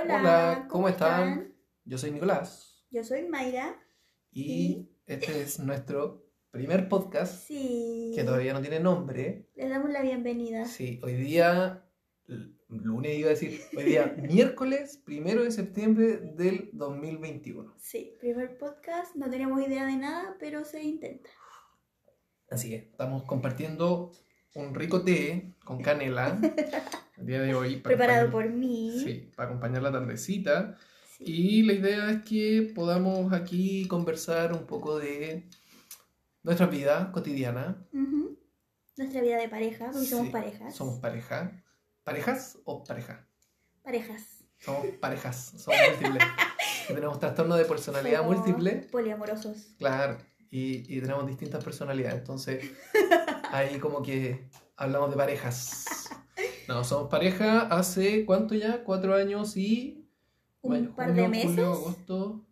Hola, ¿cómo, están? Yo soy Nicolás Yo soy Mayra. y este es nuestro primer podcast Sí. que todavía no tiene nombre. Les damos la bienvenida. Sí, hoy día, lunes iba a decir, hoy día miércoles primero de septiembre del 2021. Sí, primer podcast. No tenemos idea de nada, pero se intenta. Así es, estamos compartiendo un rico té con canela el día de hoy. para Preparado por mí. Sí, para acompañar la tardecita. Sí. Y la idea es que podamos aquí conversar un poco de nuestra vida cotidiana. Ujú. Nuestra vida de pareja, porque somos Sí, parejas. Somos pareja. ¿Parejas o pareja? parejas. Somos parejas, somos múltiples. Tenemos trastorno de personalidad Somos múltiple. Poliamorosos. Claro. Y, y tenemos distintas personalidades. Entonces, ahí como que hablamos de parejas. No, somos pareja hace ¿cuánto ya? Cuatro años y... Un par junio, de meses. julio, agosto.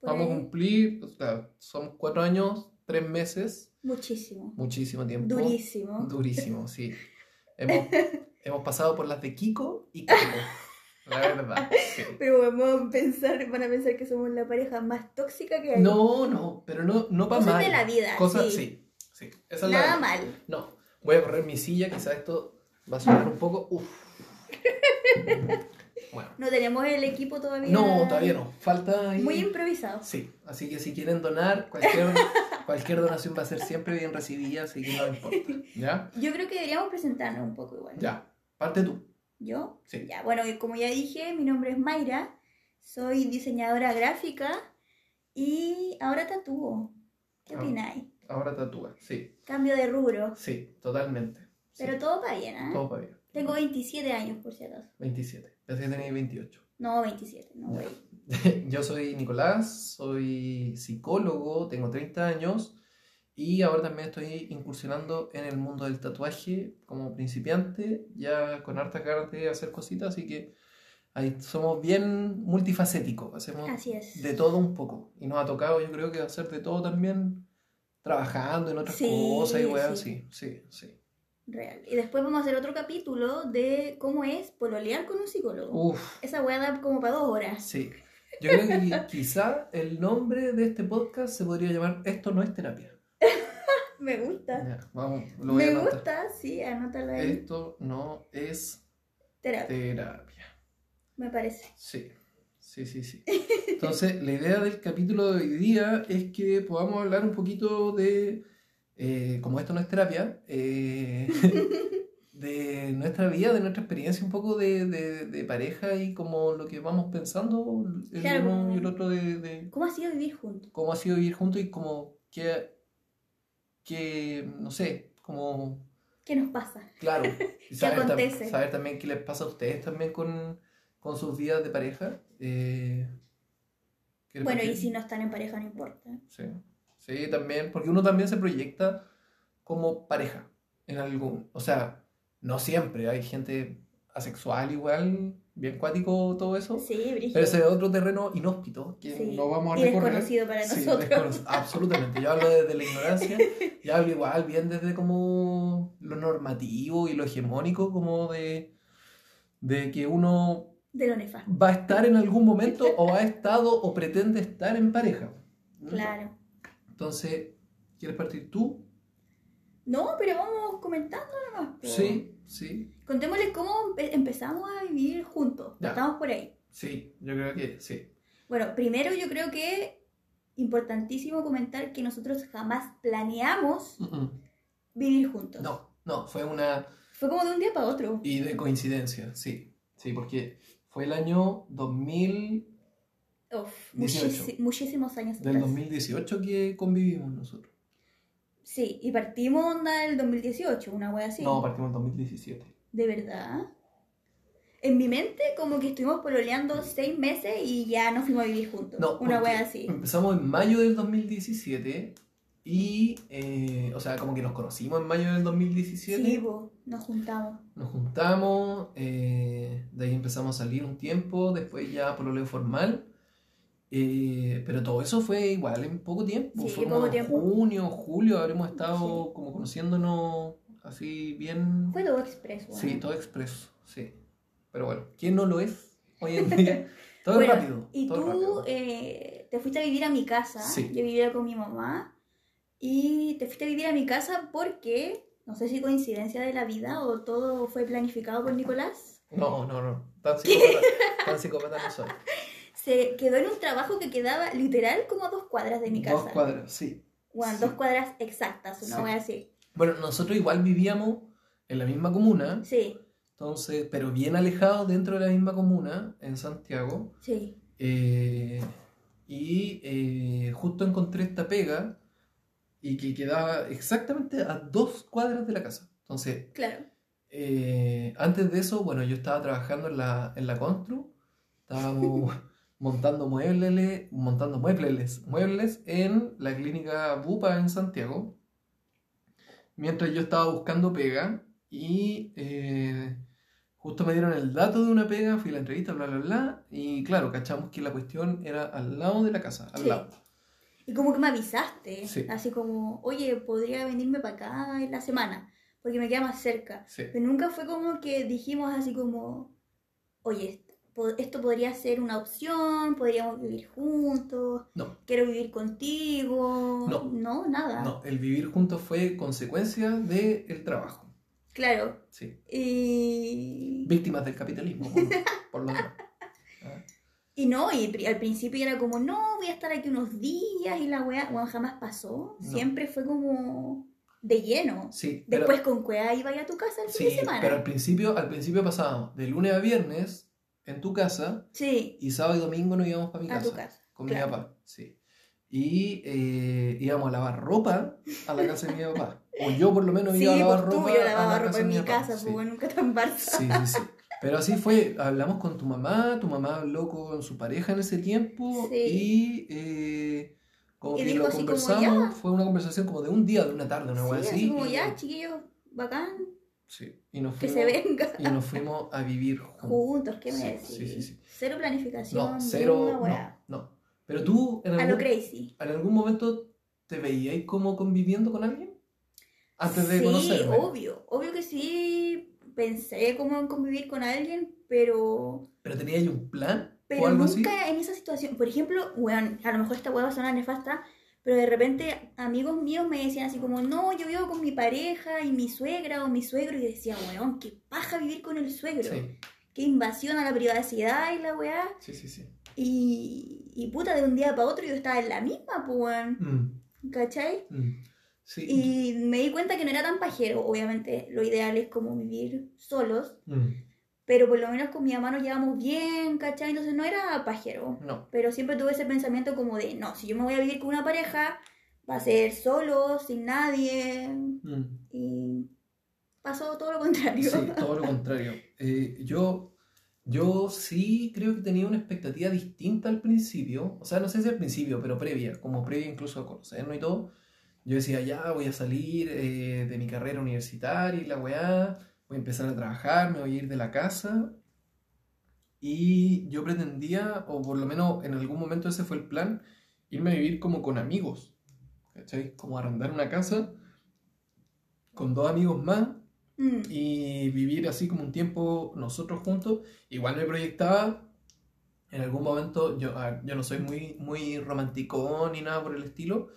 por Vamos a cumplir, o sea, son cuatro años, tres meses, Muchísimo. muchísimo tiempo. Durísimo. Durísimo, sí. Hemos, hemos pasado por las de Kiko y Coco, la verdad. sí. Pero vamos a pensar, van a pensar que somos la pareja más tóxica que hay. No, no, pero no, no para Cosas mal. de la vida. Cosas, sí. sí, sí. Esa es la Nada mal. No, voy a correr mi silla, quizás esto va a sonar un poco. Uf. Bueno. No tenemos el equipo todavía. No, todavía no. Falta ahí. Muy improvisado. Sí, así que si quieren donar, cualquier, cualquier donación va a ser siempre bien recibida, así que no importa. ¿Ya? Yo creo que deberíamos presentarnos un poco igual. Ya. Parte tú. ¿Yo? Sí. Ya, bueno, como ya dije, mi nombre es Mayra, soy diseñadora gráfica y ahora tatúo. ¿Qué Ah. opináis? Ahora tatúa. Sí, Cambio de rubro, sí, totalmente. Sí, pero todo para bien, ¿eh? todo para bien. Tengo 27 años, por si acaso. 27. Pensé que tenéis 28. No, 27, no, güey. Yo soy Nicolás, soy psicólogo, tengo 30 años y ahora también estoy incursionando en el mundo del tatuaje como principiante, ya con harta ganas de hacer cositas, así que ahí somos bien multifacéticos, hacemos Así es. de todo un poco. Y nos ha tocado, yo creo que hacer de todo también, trabajando en otras Sí, cosas y weá, sí. sí, sí, sí. Real. Y después vamos a hacer otro capítulo de cómo es pololear con un psicólogo. Uf, Esa weá da como para dos horas. sí. Yo creo que qui- quizá el nombre de este podcast se podría llamar Esto no es terapia. Me gusta. Ya, vamos, lo voy a Me gusta, sí, anótalo ahí. Esto no es Terapia, terapia. me parece. Sí, sí, sí, sí. Entonces, la idea del capítulo de hoy día es que podamos hablar un poquito de, eh, como esto no es terapia, eh, de nuestra vida, de nuestra experiencia, un poco de, de- de pareja y como lo que vamos pensando el Claro, uno y el otro de, de ¿Cómo ha sido vivir juntos? cómo ha sido vivir juntos y como que, que no sé, como ¿Qué nos pasa? Claro. Y saber, acontece? saber también qué les pasa a ustedes también con, con sus vidas de pareja. Eh, ¿qué les Bueno, y si no están en pareja, no importa. Sí. Sí, también, porque uno también se proyecta como pareja en algún. O sea, no siempre, hay gente asexual igual, bien cuático, todo eso. Sí, Brigitte. Pero ese es otro terreno inhóspito que Sí. no vamos a y recorrer. desconocido para Sí, nosotros. absolutamente. Yo hablo desde la ignorancia y hablo igual bien desde como lo normativo y lo hegemónico, como de, de que uno De lo nefasto. va a estar en algún momento o ha estado o pretende estar en pareja. Claro. Entonces, ¿quieres partir tú? No, pero vamos comentando nomás. po. Sí, sí, Contémosles cómo empe- empezamos a vivir juntos. Ya. Estamos por ahí. sí, yo creo que sí. Bueno, primero yo creo que importantísimo comentar que nosotros jamás planeamos vivir juntos. No, no, fue una... Fue como de un día para otro. Y de coincidencia, sí, sí, porque fue el año 2000... Uf, 18. muchísi- muchísimos años Del atrás. 2018 que convivimos nosotros. Sí, y partimos onda el 2018, una wea así. No, partimos en 2017. ¿De verdad? En mi mente, como que estuvimos pololeando seis meses y ya nos fuimos a vivir juntos. No, una wea así. Empezamos en mayo del 2017 y, eh, o sea, como que nos conocimos en mayo del 2017. Sí, po, nos juntamos. Nos juntamos, eh, de ahí empezamos a salir un tiempo, después ya pololeo formal. eh, pero todo eso fue igual en poco tiempo. Sí, fue poco como en tiempo. junio, julio, habremos estado como conociéndonos así bien. Fue todo expreso. Sí, todo expreso, sí. Pero bueno, ¿quién no lo es? hoy en día. Todo Bueno, es rápido. Y todo tú rápido. te fuiste a vivir a mi casa. Sí. Yo vivía con mi mamá. Y te fuiste a vivir a mi casa porque, no sé si coincidencia de la vida o todo fue planificado por Nicolás. No, no, no. Tan psicópata, tan psicópata no soy. Se quedó en un trabajo que quedaba literal como a dos cuadras de mi casa. Dos cuadras, sí. Bueno, Sí. dos cuadras exactas, una Sí. voy a decir. Bueno, nosotros igual vivíamos en la misma comuna, Sí, entonces, pero bien alejados dentro de la misma comuna, en Santiago. sí. eh, y eh, justo encontré esta pega y que quedaba exactamente a dos cuadras de la casa. Entonces, Claro. eh, antes de eso, bueno, yo estaba trabajando en la, en la Constru, estábamos montando muebles, montando muebles, muebles en la clínica Bupa en Santiago, mientras yo estaba buscando pega y eh, justo me dieron el dato de una pega, fui a la entrevista, bla, bla, bla, y claro, cachamos que la cuestión era al lado de la casa, al Sí. lado. Y como que me avisaste, Sí. así como, oye, podría venirme para acá en la semana, porque me queda más cerca. Sí. Pero nunca fue como que dijimos así como, oye, esto podría ser una opción, podríamos vivir juntos, No, quiero vivir contigo. No. nada. no, el vivir juntos fue consecuencia del trabajo. Claro. Sí. Y... Víctimas del capitalismo, por, por lo demás. Y no, y al principio era como, no, voy a estar aquí unos días y la weá, bueno, jamás pasó. No. Siempre fue como de lleno. Sí, pero, Después con cueva iba a tu casa el fin sí, de semana. pero al principio, al principio pasábamos de lunes a viernes en tu casa Sí, y sábado y domingo nos íbamos para mi a casa. tu casa. Con claro. mi papá, sí. Y eh, íbamos a lavar ropa a la casa de mi papá. O yo por lo menos Sí, iba a lavar pues tú, ropa yo a lavaba la ropa casa en mi papá. casa, sí. pues bueno, nunca tan Barça. Sí, sí, sí. Pero así fue, hablamos con tu mamá, tu mamá habló con su pareja en ese tiempo Sí. y eh, como Y que dijo lo como, conversamos, ya. fue una conversación como de un día, de una tarde, una Sí, así, así. como ya, chiquillos, bacán, sí, y nos que fuimos, se venga. y nos fuimos a vivir juntos. Juntos, ¿qué me Sí, decís? sí, sí, sí. Cero planificación, No, cero, no, no. Pero tú en A lo algún, crazy. en algún momento te veíais como conviviendo con alguien antes de sí, conocerme. obvio, obvio que sí, pensé como en convivir con alguien, pero... Pero teníais un plan o Pero algo así. nunca en esa situación, por ejemplo, bueno, a lo mejor esta hueá va a sonar nefasta, pero de repente amigos míos me decían así como, no, yo vivo con mi pareja y mi suegra o mi suegro, y decía, weón, qué paja vivir con el suegro, Sí, qué invasión a la privacidad y la weá, sí, sí, sí. y, y puta, de un día para otro yo estaba en la misma, pues, weón, Mm, ¿cachai? mm. Sí. Y me di cuenta que no era tan pajero, obviamente lo ideal es como vivir solos, Mm, pero por lo menos con mi mamá nos llevamos bien, ¿cachai? Entonces no era pajero. No. Pero siempre tuve ese pensamiento como de, no, si yo me voy a vivir con una pareja, va a ser solo, sin nadie. Mm. Y pasó todo lo contrario. Sí, todo lo contrario. Eh, yo, yo sí creo que tenía una expectativa distinta al principio. O sea, no sé si al principio, pero previa, como previa incluso a conocernos y todo. Yo decía, ya voy a salir eh, de mi carrera universitaria y la weá, voy a empezar a trabajar, me voy a ir de la casa. Y yo pretendía, o por lo menos en algún momento ese fue el plan, irme a vivir como con amigos. ¿Cachai? Como arrendar una casa con dos amigos más Mm, y vivir así como un tiempo nosotros juntos. Igual me proyectaba en algún momento, yo, a ver, yo no soy muy, muy romántico ni nada por el estilo,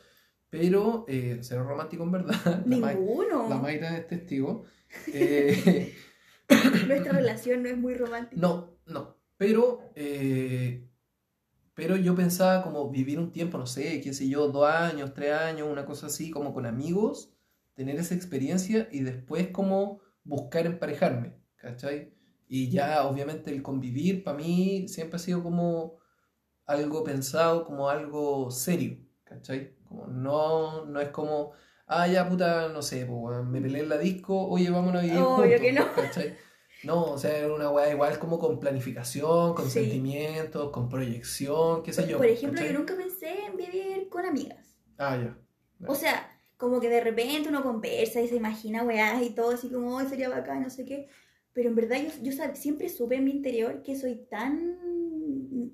pero eh, ser romántico en verdad. Ninguno. la Mayra es testigo. Eh, Nuestra relación no es muy romántica. no, no, pero, eh, pero yo pensaba como vivir un tiempo, no sé, qué sé yo, dos años, tres años, una cosa así, como con amigos, tener esa experiencia y después como buscar emparejarme, ¿cachai? Y ya obviamente el convivir para mí siempre ha sido como algo pensado, como algo serio, ¿cachai? Como no, no es como, ah, ya puta, no sé, pues, me peleé en la disco, oye, vamos a vivir Obvio juntos, que no. ¿cachai? No, o sea, era una weá igual como con planificación, con Sí. sentimientos, con proyección, qué sé yo. Por ejemplo, ¿cachai? yo nunca pensé en vivir con amigas. Ah, ya. O sea, como que de repente uno conversa y se imagina weás y todo, así como, hoy sería bacán, no sé qué. Pero en verdad yo, yo siempre supe en mi interior que soy tan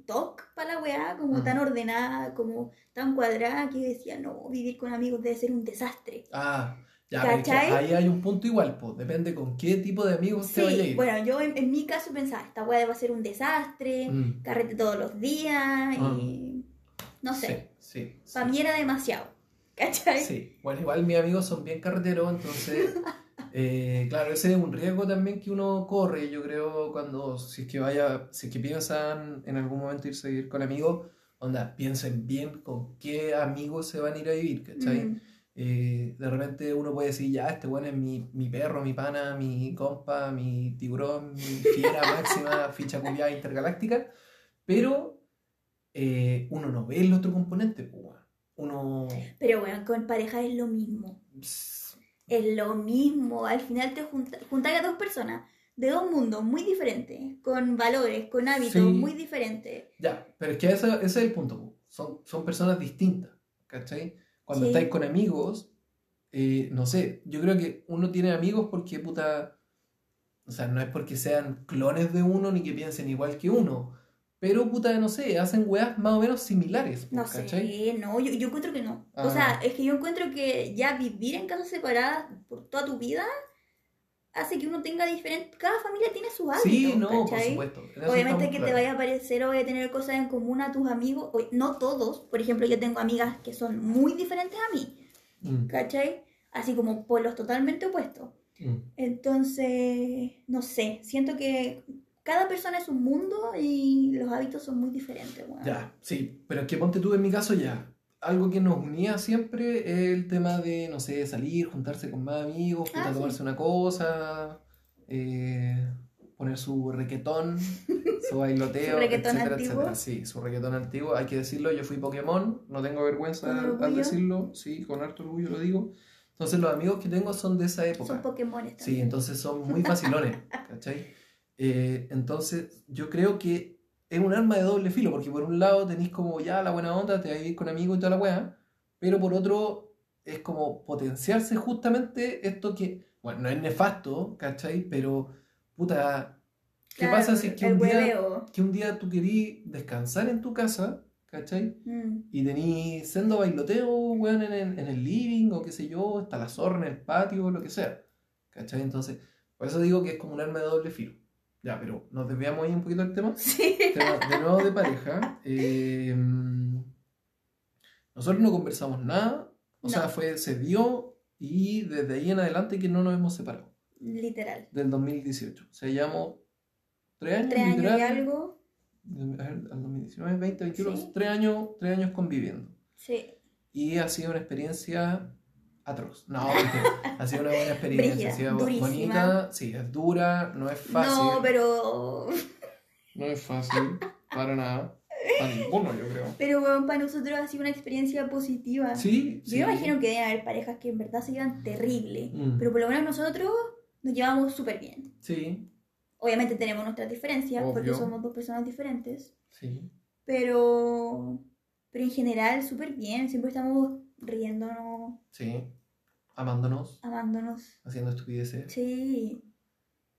toc para la weá, como tan ordenada, como tan cuadrada, que yo decía, no, vivir con amigos debe ser un desastre. Ah, Ya, ¿Cachai? ahí hay un punto igual, pues. Depende con qué tipo de amigos te vaya a Sí, ir. bueno, yo en, en mi caso pensaba, esta weá va a ser un desastre, Mm, carrete todos los días Ah. y... No sé, Sí, sí. sí. para mí era demasiado, ¿cachai? Sí, bueno, igual mis amigos son bien carreteros, entonces, eh, claro, ese es un riesgo también que uno corre, yo creo, cuando, si es que vaya, si es que piensan en algún momento irse a vivir con amigos, onda, piensen bien con qué amigos se van a ir a vivir, ¿cachai? Mm, Eh, de repente uno puede decir, ya, este bueno es mi, mi perro, mi pana, mi compa, mi tiburón, mi fiera máxima, ficha culiada intergaláctica, pero eh, uno no ve el otro componente, pues, uno... Pero bueno, con pareja es lo mismo. Es lo mismo. Al final te junta, juntas a dos personas de dos mundos muy diferentes, con valores, con hábitos Sí. muy diferentes. Ya, pero es que ese, ese es el punto, son, son personas distintas, ¿cachai? Cuando Sí. estáis con amigos, eh, no sé, yo creo que uno tiene amigos porque puta, o sea, no es porque sean clones de uno ni que piensen igual que uno, pero puta, no sé, hacen weas más o menos similares, No ¿cachai? sé, no, yo, yo encuentro que no. Ah. O sea, es que yo encuentro que ya vivir en casas separadas por toda tu vida hace que uno tenga diferente. Cada familia tiene sus hábitos. Sí, no, por supuesto. Obviamente que te vaya a parecer o vaya a tener cosas en común a tus amigos, o- no todos, por ejemplo, yo tengo amigas que son muy diferentes a mí, Mm, ¿cachai? Así como polos totalmente opuestos. mm. Entonces, no sé, siento que cada persona es un mundo y los hábitos son muy diferentes. weón. Ya, sí, pero es que ponte tú en mi caso ya. Algo que nos unía siempre es el tema de, no sé, salir, juntarse con más amigos, Ah, sí. tomarse una cosa, eh, poner su requetón, su bailoteo, Su requetón etcétera, antiguo. etcétera. Sí, su requetón antiguo, hay que decirlo, yo fui Pokémon, no tengo vergüenza al decirlo, sí, con harto orgullo lo digo. Entonces los amigos que tengo son de esa época. Son Pokémon Sí, entonces son muy facilones, ¿cachai? Eh, entonces yo creo que es un arma de doble filo, porque por un lado tenéis como ya la buena onda, te vas a ir con amigos y toda la weá, pero por otro es como potenciarse justamente esto que, bueno, no es nefasto, ¿cachai? Pero, puta, ¿qué pasa si es que un, día, que un día tú querís descansar en tu casa, ¿cachai? Mm. Y tenís sendo bailoteo, weón, en el, en el living o qué sé yo, está la zorra en el patio, lo que sea. ¿Cachai? Entonces, por eso digo que es como un arma de doble filo. Ya, pero nos desviamos ahí un poquito del tema. Sí. Tema de nuevo de pareja. eh, nosotros no conversamos nada. O No. sea, fue, se dio y desde ahí en adelante que no nos hemos separado. Literal. Del 2018. O sea, llevamos tres años, Tres años y literal. algo. A ver, al 2019, 20, 21, Sí. tres años, tres años conviviendo. Sí. Y ha sido una experiencia atroz. No, ha sido una buena experiencia. Ha sido durísima. bonita. Sí, es dura, no es fácil. No, pero. No es fácil, para nada. Para ninguno, yo creo. Pero bueno, para nosotros ha sido una experiencia positiva. Sí, Yo sí. me imagino que deben haber parejas que en verdad se llevan terrible. Mm, Pero por lo menos nosotros nos llevamos súper bien. Sí, Obviamente tenemos nuestras diferencias porque somos dos personas diferentes. sí. Pero. Pero en general, súper bien. Siempre estamos riéndonos, Sí. Amándonos, amándonos. haciendo estupideces, Sí,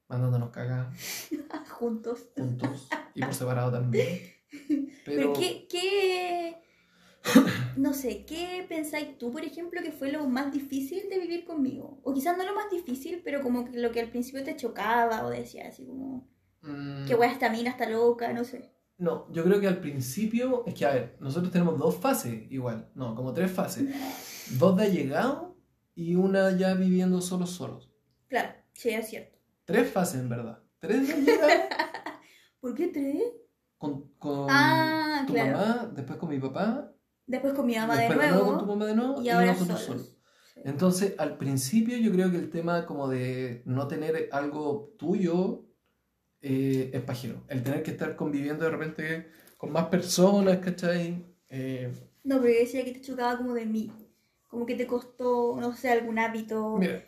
mandándonos cagar juntos. juntos y por separado también. Pero, Pero, ¿qué, qué, no sé, ¿qué pensáis tú, por ejemplo, que fue lo más difícil de vivir conmigo? O quizás no lo más difícil, pero como que lo que al principio te chocaba o decías así como, mm, qué wea esta mina está loca, no sé. No, yo creo que al principio, es que a ver, nosotros tenemos dos fases igual, no, como tres fases. Dos de allegado y una ya viviendo solos solos. Claro, sí, es cierto. Tres fases en verdad. Tres ¿Por qué tres? con, con Ah, tu claro. mamá, después con mi papá, Después con mi mamá de de nuevo con tu nuevo mamá de nuevo y ahora nosotros solos. solos. Sí. Entonces, al principio yo creo que el tema como de no tener algo tuyo eh, es pajero. El tener que estar conviviendo de repente con más personas, ¿cachai? Eh, No, pero yo decía que te chocaba como de mí. Como que te costó, no sé, algún hábito mira,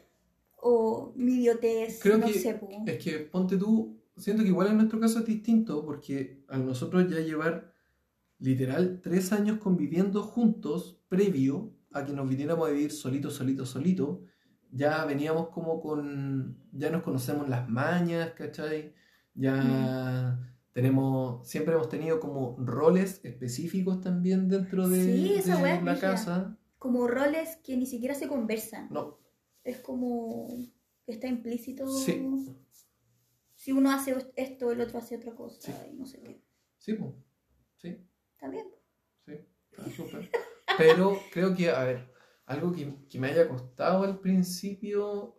o mi idiotez, Creo no que sé, po. es que ponte tú, siento que igual en nuestro caso es distinto porque a nosotros ya llevar literal tres años conviviendo juntos previo a que nos viniéramos a vivir solito, solito, solito, ya veníamos como con, ya nos conocemos las mañas, ¿cachai? Ya tenemos, siempre hemos tenido como roles específicos también dentro de, Sí, de la casa. Como roles que ni siquiera se conversan. No, es como que está implícito. Sí. Si uno hace esto, el otro hace otra cosa Sí. y no sé qué. Sí, pues. Sí, Está bien. sí. Está súper. Pero creo que, a ver, algo que, que me haya costado al principio,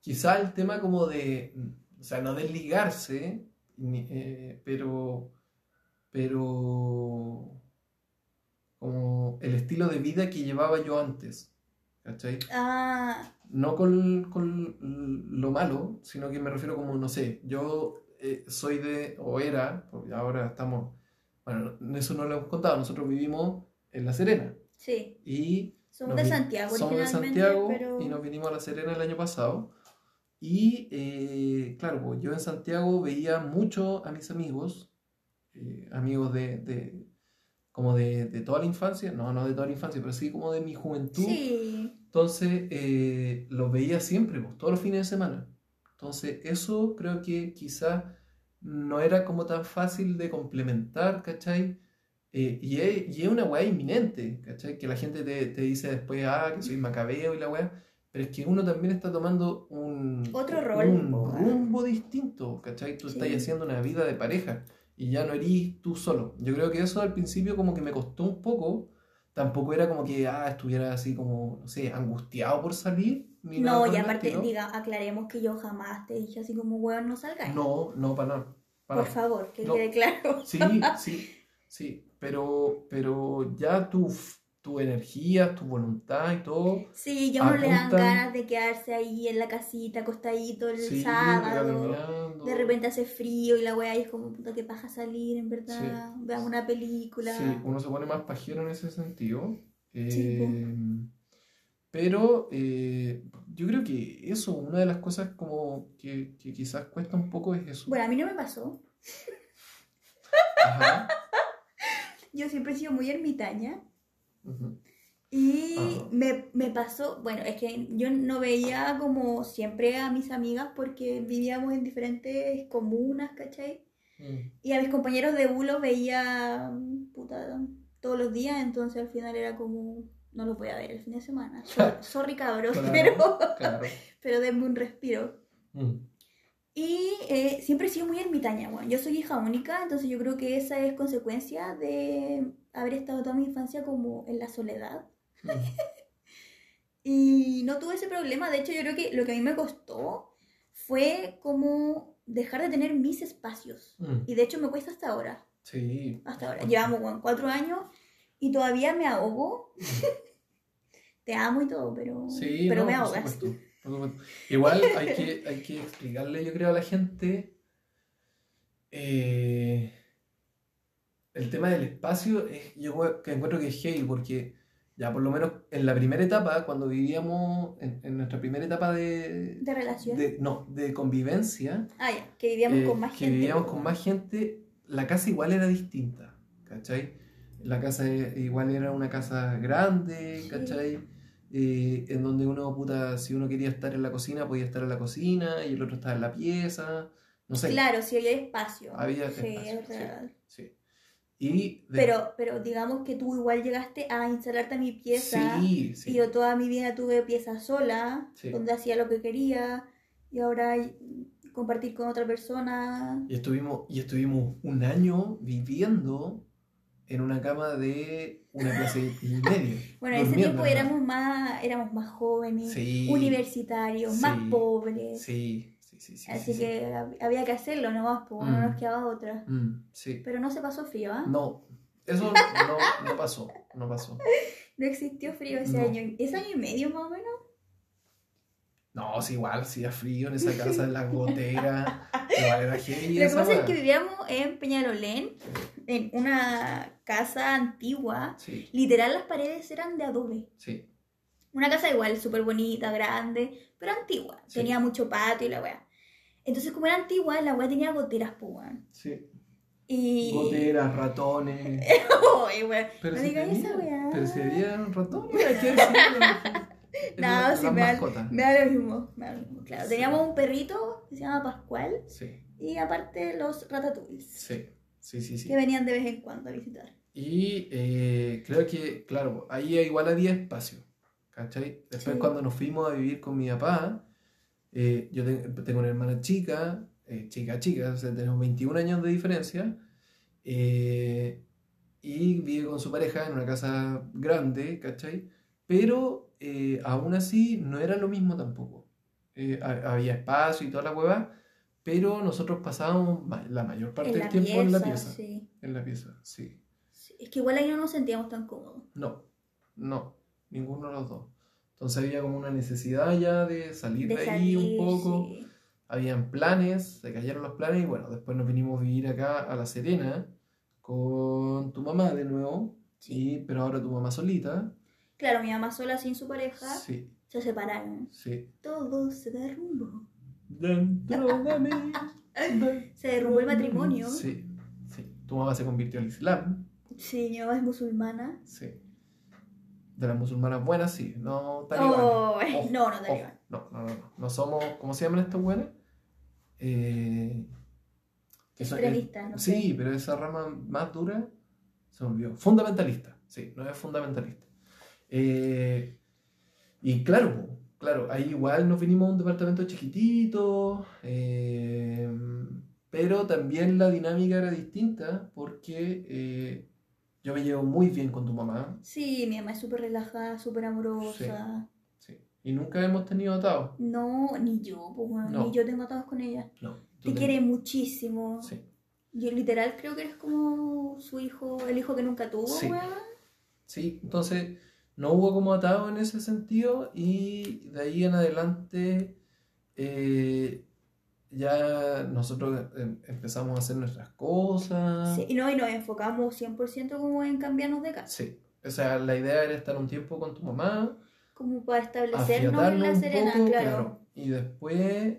quizá el tema como de, o sea, no desligarse, eh, pero, pero como el estilo de vida que llevaba yo antes, ¿cachai? Ah, No con, con lo malo, sino que me refiero como, no sé, yo eh, soy de, o era, porque ahora estamos, bueno, eso no lo hemos contado, nosotros vivimos en La Serena sí. y Somos de Santiago somos de Santiago pero... y nos vinimos a La Serena el año pasado. Y eh, claro, pues yo en Santiago veía mucho a mis amigos, eh, amigos de, de- como de, de toda la infancia, no, no de toda la infancia, pero sí como de mi juventud. Sí, Entonces eh, los veía siempre, pues, todos los fines de semana. Entonces eso creo que quizás no era como tan fácil de complementar, ¿cachai? Eh, y, es, y es una weá inminente, ¿cachai? Que la gente te, te dice después, ah, que soy macabeo y la weá. Pero es que uno también está tomando un, Otro rol, un rumbo distinto, ¿cachai? Tú Sí. estás haciendo una vida de pareja y ya no eres tú solo. Yo creo que eso al principio como que me costó un poco. Tampoco era como que ah, estuviera así como, no sé, angustiado por salir. Ni no, y aparte, estilo. diga, aclaremos que yo jamás te dije así como, weón, no salgáis. No, no, para nada. para Por nada. favor, que No. quede claro. Sí, sí, sí. Pero, pero ya tu, tu energía, tu voluntad y todo. Sí, ya uno le dan ganas de quedarse ahí en la casita, acostadito el Sí, sábado. De repente hace frío y la weá es como, puta, que paja salir, en verdad. Veamos una película. Sí, uno se pone más pajero en ese sentido. Sí. Eh, pero eh, yo creo que eso, una de las cosas como que, que quizás cuesta un poco es eso. Bueno, a mí no me pasó. Ajá. Yo siempre he sido muy ermitaña. Ujú. Y Ajá. me, me pasó, bueno, es que yo no veía como siempre a mis amigas porque vivíamos en diferentes comunas, ¿cachai? Mm. Y a mis compañeros de bulo veía puta, todos los días, entonces al final era como, no los voy a ver el fin de semana. Sorry, sorry cabros, Claro, pero, claro. pero denme un respiro. Mm. Y eh, siempre he sido muy ermitaña, bueno, yo soy hija única, entonces yo creo que esa es consecuencia de haber estado toda mi infancia como en la soledad. Mm. Y no tuve ese problema, de hecho yo creo que lo que a mí me costó fue como dejar de tener mis espacios. Mm. Y de hecho me cuesta hasta ahora, Sí. hasta ahora. Llevamos bueno, cuatro años y todavía me ahogo. Te amo y todo, pero, Sí, pero no, me ahogas. supuesto. Igual hay que, hay que explicarle, yo creo, a la gente eh, el tema del espacio. Es, yo que encuentro que es heavy porque ya por lo menos en la primera etapa, cuando vivíamos, en, en nuestra primera etapa de, De relación. de- no, de convivencia, Ah, ya, que vivíamos eh, con más que gente. vivíamos con más gente, la casa igual era distinta, ¿cachai? La casa eh, igual era una casa grande, Sí. ¿cachai? Eh, en donde uno, puta, si uno quería estar en la cocina, podía estar en la cocina y el otro estaba en la pieza, no sé. Claro, sí había espacio. Había sí, espacio, es real. Sí. Y de- Pero, pero digamos que tú igual llegaste a instalarte a mi pieza. sí, sí. Y yo toda mi vida tuve pieza sola, Sí. donde hacía lo que quería. Y ahora compartir con otra persona. Y estuvimos, y estuvimos un año viviendo en una cama de una clase y medio. Bueno, en ese tiempo ¿no? éramos más, éramos más jóvenes, Sí. universitarios, más Sí. pobres. Sí, sí, sí, sí. Así sí, que hab- había que hacerlo nomás, pues no Mm. nos quedaba otra. sí. Mm, sí. Pero no se pasó frío, ¿ah? No, eso no, no pasó, no pasó. No existió frío ese No. año. ¿Ese año y medio más o menos? No, sí, igual, hacía frío en esa casa, en la gotera, igual era heavy Lo que pasa es que vivíamos en Peñalolén, en una casa antigua. Sí, Literal, las paredes eran de adobe. sí, Una casa igual, súper bonita, grande, pero antigua. Sí. Tenía mucho patio y la weá. Entonces, como era antigua, la weá tenía goteras, pues, weón. sí. Y. Goteras, ratones. Ay, weón. Pero No si digas esa weá. Pero si ratones. No, sí, me da, me da lo mismo. me da lo mismo, Claro, Sí. teníamos un perrito que se llama Pascual Sí, y aparte los ratatouilles sí, sí, sí, sí. que venían de vez en cuando a visitar. Y eh, creo que, claro, ahí igual había espacio, ¿cachai? Después Sí. cuando nos fuimos a vivir con mi papá, eh, yo te- tengo una hermana chica, eh, chica, chica, o sea, tenemos 21 años de diferencia, eh, y vive con su pareja en una casa grande, ¿cachai? Pero eh, aún así no era lo mismo tampoco. Eh, ha- había espacio y toda la hueva, pero nosotros pasábamos la mayor parte del tiempo pieza, en la pieza. sí. En la pieza, sí. Sí, Es que igual ahí no nos sentíamos tan cómodos. No, no, ninguno de los dos. Entonces había como una necesidad ya de salir de, De ahí un poco. sí. Habían planes, se cayeron los planes y bueno, después nos vinimos a vivir acá a La Serena con tu mamá de nuevo, y, pero ahora tu mamá solita. Claro, mi mamá sola sin su pareja Sí, se separaron. sí. Todo se derrumbó. Dentro de mí. Se derrumbó el matrimonio. Sí, sí. Tu mamá se convirtió al Islam. Sí, mi mamá es musulmana. Sí. De las musulmanas buenas, sí. No talibanes. Oh, no, no talibán. No, no, no, no. No somos, ¿cómo se llaman estos buenos? Eh, no sé. Sí, pero esa rama más dura se me olvidó. Fundamentalista, sí, no es fundamentalista. Eh, y claro, claro, ahí igual nos vinimos a un departamento chiquitito, eh, pero también la dinámica era distinta porque eh, yo me llevo muy bien con tu mamá, Sí, mi mamá es súper relajada, súper amorosa. sí, y nunca hemos tenido atados. No, ni yo, pues, bueno, No. ni yo tengo atados con ella. No. Te quiere muchísimo. Sí. Yo literal creo que eres como su hijo, el hijo que nunca tuvo, Sí. weón. Sí, entonces no hubo como atado en ese sentido y de ahí en adelante eh, ya nosotros em- empezamos a hacer nuestras cosas. Sí, y no, y nos enfocamos 100% como en cambiarnos de casa. Sí, o sea, la idea era estar un tiempo con tu mamá, Como para establecernos en La un Serena, poco, claro. y después,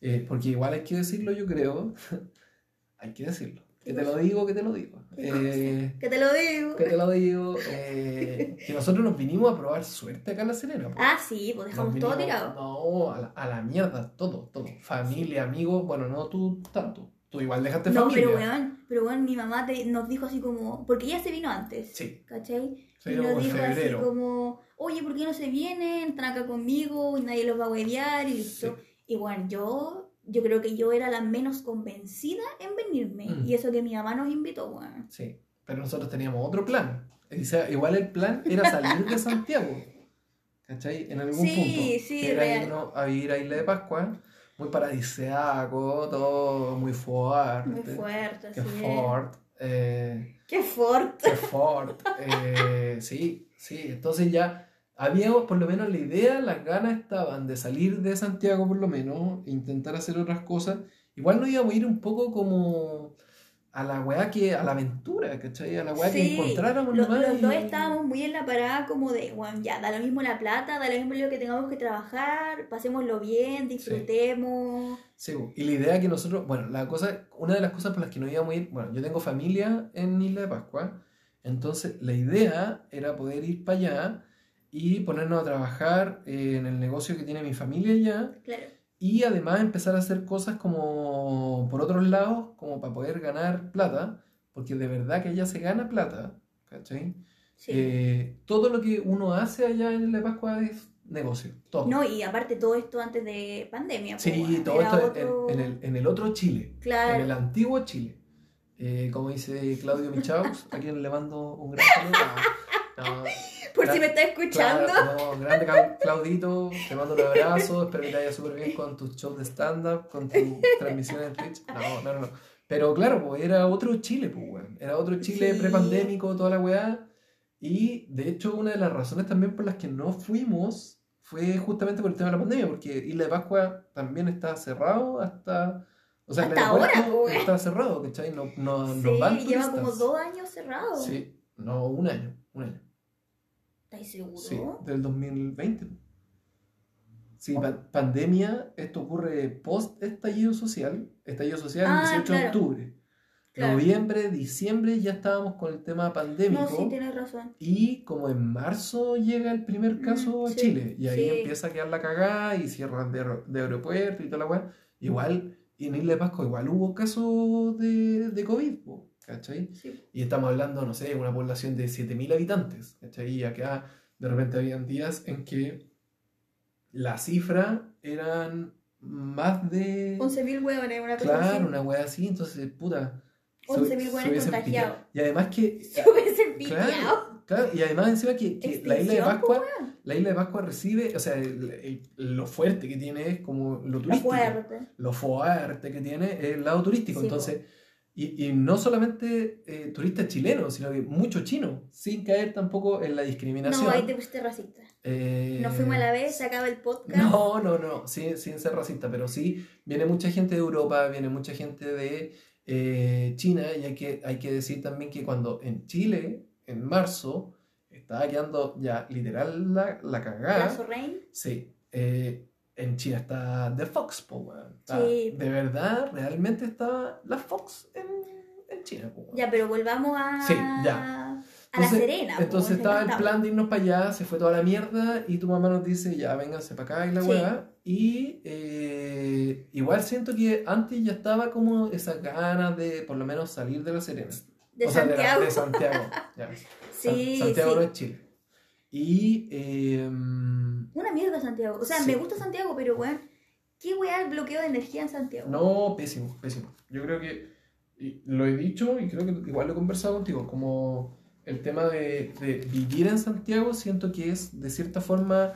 eh, porque igual hay que decirlo, yo creo, hay que decirlo, que ¿Qué te lo digo, que te lo digo. Eh, Que te lo digo. que te lo digo, eh, que nosotros nos vinimos a probar suerte acá en La Serena. Ah, sí, pues dejamos todo tirado. No, a la, a la mierda, todo, todo. Familia, amigos, bueno, no tú tanto. Tú igual dejaste No, familia. pero weón, pero weón, mi mamá te- nos dijo así como, porque ella se vino antes, Sí, ¿cachai? se y nos dijo así como, oye, ¿por qué no se vienen? Están acá conmigo y nadie los va a huevear y listo. Sí. Y bueno, yo, yo creo que yo era la menos convencida en venirme. Mm. Y eso que mi mamá nos invitó, weón. Sí, pero nosotros teníamos otro plan. O sea, igual el plan era salir de Santiago. ¿Cachai? En algún Sí, punto. sí, era real. irnos a vivir a Isla de Pascua, muy paradisíaco, todo muy fuerte. Muy fuerte, Qué así. fort. Eh, Qué fuerte. Qué fort. Eh, sí, sí. Entonces ya habíamos por lo menos la idea, las ganas estaban de salir de Santiago por lo menos, intentar hacer otras cosas. Igual nos íbamos a ir un poco como a la weá que, a la aventura, ¿cachai? A la weá que Sí, encontráramos Los, dos estábamos muy en la parada como de, bueno, ya, da lo mismo la plata, da lo mismo lo que tengamos que trabajar, pasémoslo bien, disfrutemos. Sí, bu. y la idea que nosotros, bueno, la cosa, una de las cosas por las que nos íbamos a ir, bueno, yo tengo familia en Isla de Pascua, entonces la idea era poder ir para allá y ponernos a trabajar eh, en el negocio que tiene mi familia allá Claro. y además empezar a hacer cosas como por otros lados, como para poder ganar plata, porque de verdad que allá se gana plata, ¿cachai? Sí. Eh, todo lo que uno hace allá en de Pascua es negocio, todo. No, y aparte todo esto antes de pandemia. pues, Sí, bueno, todo esto otro- en, en el, en el otro Chile, Claro. en el antiguo Chile. Eh, como dice Claudio Michaus, a quien le mando un gran saludo. No, Por si me está escuchando. claro, no, grande Clau- Claudito, te mando un abrazo, espero que te vaya súper bien con tus shows de stand-up, con tu transmisión en Twitch. No, no, no. Pero claro, pues era otro Chile, pues, weón. Era otro Chile Sí. prepandémico, toda la weá. Y de hecho, una de las razones también por las que no fuimos fue justamente por el tema de la pandemia, porque Isla de Pascua también está cerrado hasta. O sea, Hasta ahora, pues. está cerrado, ¿cachai? No, no, Sí, van lleva como dos años cerrado. Sí, no, un año, un año. Sí, del 2020. Sí, pa- pandemia, esto ocurre post estallido social, estallido social el Ah, 18 de octubre. Claro. Noviembre, diciembre ya estábamos con el tema pandémico. No, sí, tienes razón. Y como en marzo llega el primer caso Mm, a sí, Chile, y ahí sí. empieza a quedar la cagada y cierran de, aer- de aeropuerto y toda la weá. Igual, en Isla de Pascua igual hubo casos de, de COVID, po, ¿cachai? Sí. Y estamos hablando, no sé, de una población de 7.000 habitantes, ¿cachai? Y acá de repente habían días en que la cifra eran más de... 11.000 hueones, una cosa Claro, así. una wea así, entonces, puta. se- 11.000 se hueones contagiados. Y además que... Se hubiesen. Claro, claro, y además encima que, que la isla de Pascua, la isla de Pascua recibe, o sea, el- el- lo fuerte que tiene es como lo turístico. fuerte. Lo fuerte que tiene es el lado turístico. Sí, entonces, y, y no solamente eh, turistas chilenos, sino que muchos chinos, sin caer tampoco en la discriminación. No, ahí te pusiste racista. Eh, Nos fuimos a la vez, se acaba el podcast. No, no, no, sin, sin ser racista, pero sí viene mucha gente de Europa, viene mucha gente de eh, China y hay que, hay que decir también que cuando en Chile, en marzo, estaba quedando ya literal la, la cagada. Rain. Sí, eh, en China está The Fox, po, weón. Está- Sí. De verdad, realmente está la Fox en, en China, po. Ya, pero volvamos a. Sí, ya. A La Entonces- Serena. Entonces weón, estaba el plan de irnos para allá, se fue toda la mierda y tu mamá nos dice, ya, vénganse para acá y la Sí. weá. Y eh, igual siento que antes ya estaba como esas ganas de por lo menos salir de la Serena. De o sea, de, la- Santiago. de Santiago. ya. San- Sí, Santiago sí. no es Chile. Y... em, Una mierda Santiago. O sea, Sí. me gusta Santiago, pero weón, ¿qué weá el bloqueo de energía en Santiago? No, pésimo, pésimo. Yo creo que lo he dicho y creo que igual lo he conversado contigo, como el tema de, de vivir en Santiago, siento que es de cierta forma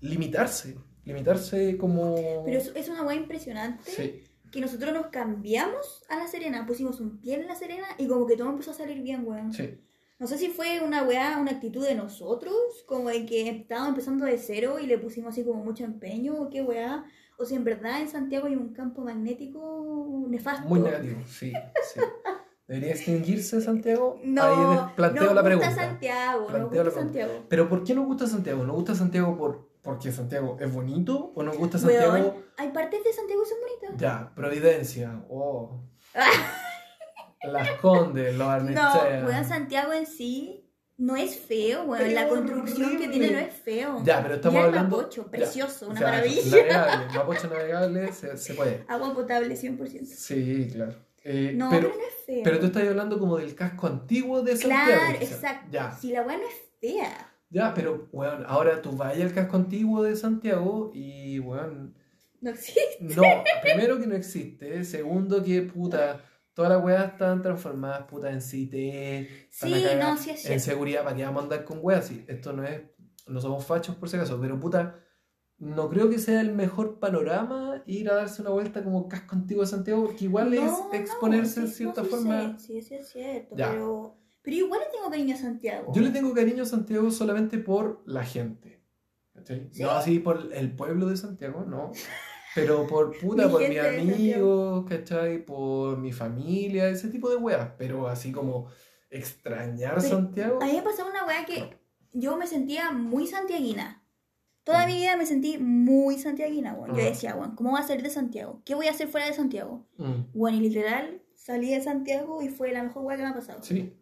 limitarse, limitarse como... Pero es, es una weá impresionante Sí, que nosotros nos cambiamos a La Serena, pusimos un pie en La Serena y como que todo empezó a salir bien, weón. sí. No sé si fue una weá, una actitud de nosotros, como de que estábamos empezando de cero y le pusimos así como mucho empeño, o qué weá. O si en verdad en Santiago hay un campo magnético nefasto. Muy negativo, sí, sí. ¿Debería extinguirse Santiago? No, Ahí planteo la gusta pregunta. Santiago, no Planteo gusta la pregunta. Santiago. Pero ¿por qué nos gusta Santiago? ¿Nos gusta Santiago por, porque Santiago es bonito o nos gusta Santiago... Weón, hay partes de Santiago que son bonitas. Ya, Providencia, oh. Las Condes, los No, Arnechea. weón, Santiago en sí no es feo, weón. La Pero construcción que tiene no es feo. Ya, pero estamos Y el hablando. Mapocho, ya, precioso, una ya, maravilla. Navegable, Mapocho navegable, se, se puede. Agua potable 100%. Sí, claro. Eh, No, pero, pero, no es feo. pero tú estás hablando como del casco antiguo de Santiago. Claro, quizá. exacto. Ya, Si la weá no es fea. ya, pero, weón, ahora tú vas al casco antiguo de Santiago y, weón, No existe. no, primero que no existe, segundo que, puta, todas las weas están transformadas, puta, en CITE, están Sí, no, sí es en seguridad, ¿para qué vamos a andar con weas? Sí, esto no es, no somos fachos por si acaso, pero puta, no creo que sea el mejor panorama ir a darse una vuelta como casco antiguo de Santiago, porque igual No, es no, exponerse en sí, cierta no, sí forma. sé, Sí, sí es cierto. Ya. Pero, pero igual le tengo cariño a Santiago. Yo le tengo cariño a Santiago solamente por la gente. ¿Sí? No así por el pueblo de Santiago, no. Pero por puta, Mi por mis amigos, ¿cachai? Por mi familia, ese tipo de weas. Pero así como extrañar Pero Santiago. A mí me pasaba una weá que yo me sentía muy santiaguina. Toda mi vida me sentí muy santiaguina, weón. Yo Ajá. decía, weón, ¿cómo voy a salir de Santiago? ¿Qué voy a hacer fuera de Santiago? Mm, Bueno, y literal, salí de Santiago y fue la mejor weá que me ha pasado. sí,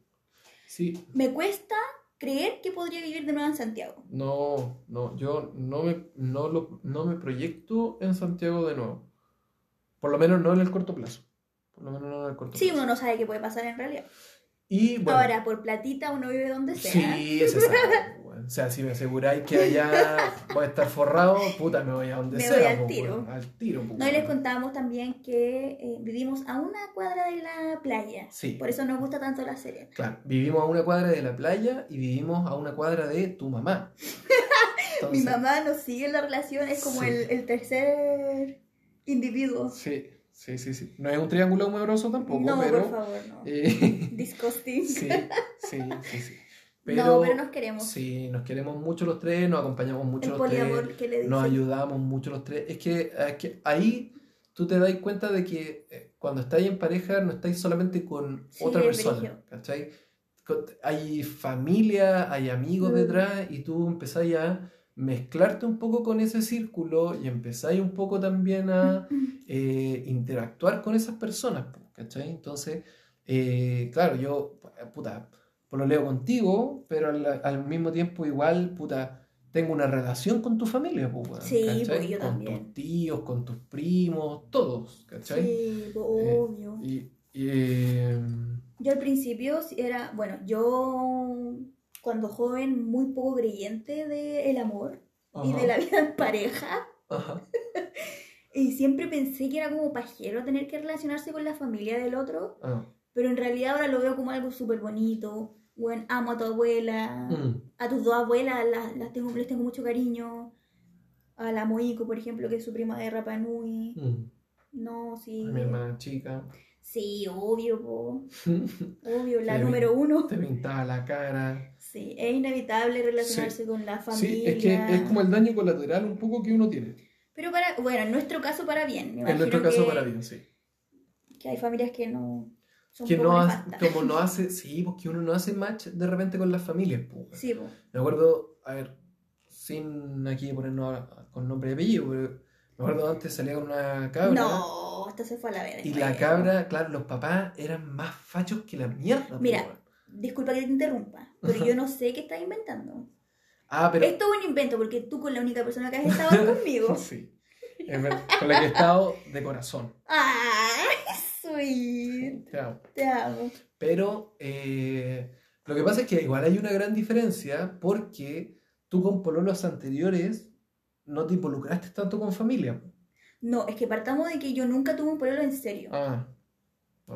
sí. Me cuesta creer que podría vivir de nuevo en Santiago. No, no, yo no me, no, lo, no me proyecto en Santiago de nuevo. Por lo menos no en el corto plazo. Por lo menos no en el corto Sí, plazo. uno no sabe qué puede pasar en realidad. Y bueno, Ahora, por platita uno vive donde sea. Sí, weón. O sea, si me aseguráis que allá voy a estar forrado, puta, me voy a donde Me sea. voy al po, tiro. weón, Al tiro, po, No, y les weón. contamos también que eh, vivimos a una cuadra de la playa. Sí. Por eso nos gusta tanto la serie. Claro, vivimos a una cuadra de la playa y vivimos a una cuadra de tu mamá. Mi mamá nos sigue en la relación, es como Sí. el, el tercer individuo. Sí, sí, sí, sí. No es un triángulo amoroso tampoco, no, pero. por favor, no. eh, Disgusting. sí, sí, sí, sí. No, pero nos queremos. Sí, nos queremos mucho los tres, nos acompañamos mucho el los tres. que le nos ayudamos mucho los tres. Es que, es que ahí tú te das cuenta de que eh, cuando estáis en pareja no estáis solamente con Sí, otra persona, Hay familia, hay amigos Mm. detrás y tú empezáis a mezclarte un poco con ese círculo y empezáis un poco también a eh, interactuar con esas personas. Entonces, eh, claro, yo, puta, lo leo contigo, pero al, al mismo tiempo igual, puta, tengo una relación con tu familia, po, weón, Sí, pues, yo con también. tus tíos, con tus primos, todos, ¿cachai? Sí, pues, obvio. Y, y, eh, Yo al principio era, bueno, yo cuando joven, muy poco creyente del amor y de la vida en pareja. Ajá. Y siempre pensé que era como pajero tener que relacionarse con la familia del otro. Ah. Pero en realidad ahora lo veo como algo súper bonito. Bueno, amo a tu abuela. Mm. A tus dos abuelas las, las tengo, les tengo mucho cariño. A la Moiko, por ejemplo, que es su prima de Rapa Nui. Mm. No, sí. A mi hermana chica. Sí, obvio, po. Obvio, la número uno. Te pintaba la cara. Sí, es inevitable relacionarse con la familia. Sí, es que es como el daño colateral un poco que uno tiene. Pero para, bueno, en nuestro caso para bien. Me En nuestro caso que- para bien, sí. Que hay familias que no son Que no hace, como no hace, sí, porque uno no hace match de repente con las familias. Sí, po. Me acuerdo, a ver, sin aquí ponernos con nombre y apellido, pero me acuerdo antes salía con una cabra. No, esta se fue a la vez. Y la cabra, claro, los papás eran más fachos que la mierda. Mira. weón. Disculpa que te interrumpa, pero yo no sé qué estás inventando. Ah, pero. Esto es un invento porque tú con la única persona que has estado conmigo. Sí. Es verdad, con la que he estado de corazón. ¡Ay, sweet! Te amo. Te amo. Pero eh, lo que pasa es que igual hay una gran diferencia porque tú con pololos anteriores no te involucraste tanto con familia. No, es que partamos de que yo nunca tuve un pololo en serio. Ah.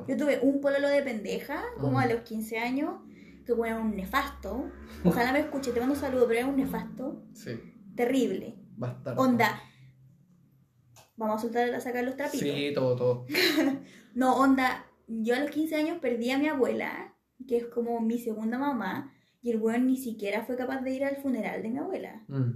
Yo tuve un pololo de pendeja, como Mm. a los 15 años, que bueno, era un nefasto. Ojalá me escuche, te mando un saludo, pero era un nefasto. Sí, Terrible. bastardo. Onda. Vamos a soltar a sacar los trapitos. Sí, todo, todo. No, onda. Yo a los 15 años perdí a mi abuela, que es como mi segunda mamá, y el weón ni siquiera fue capaz de ir al funeral de mi abuela. Mm.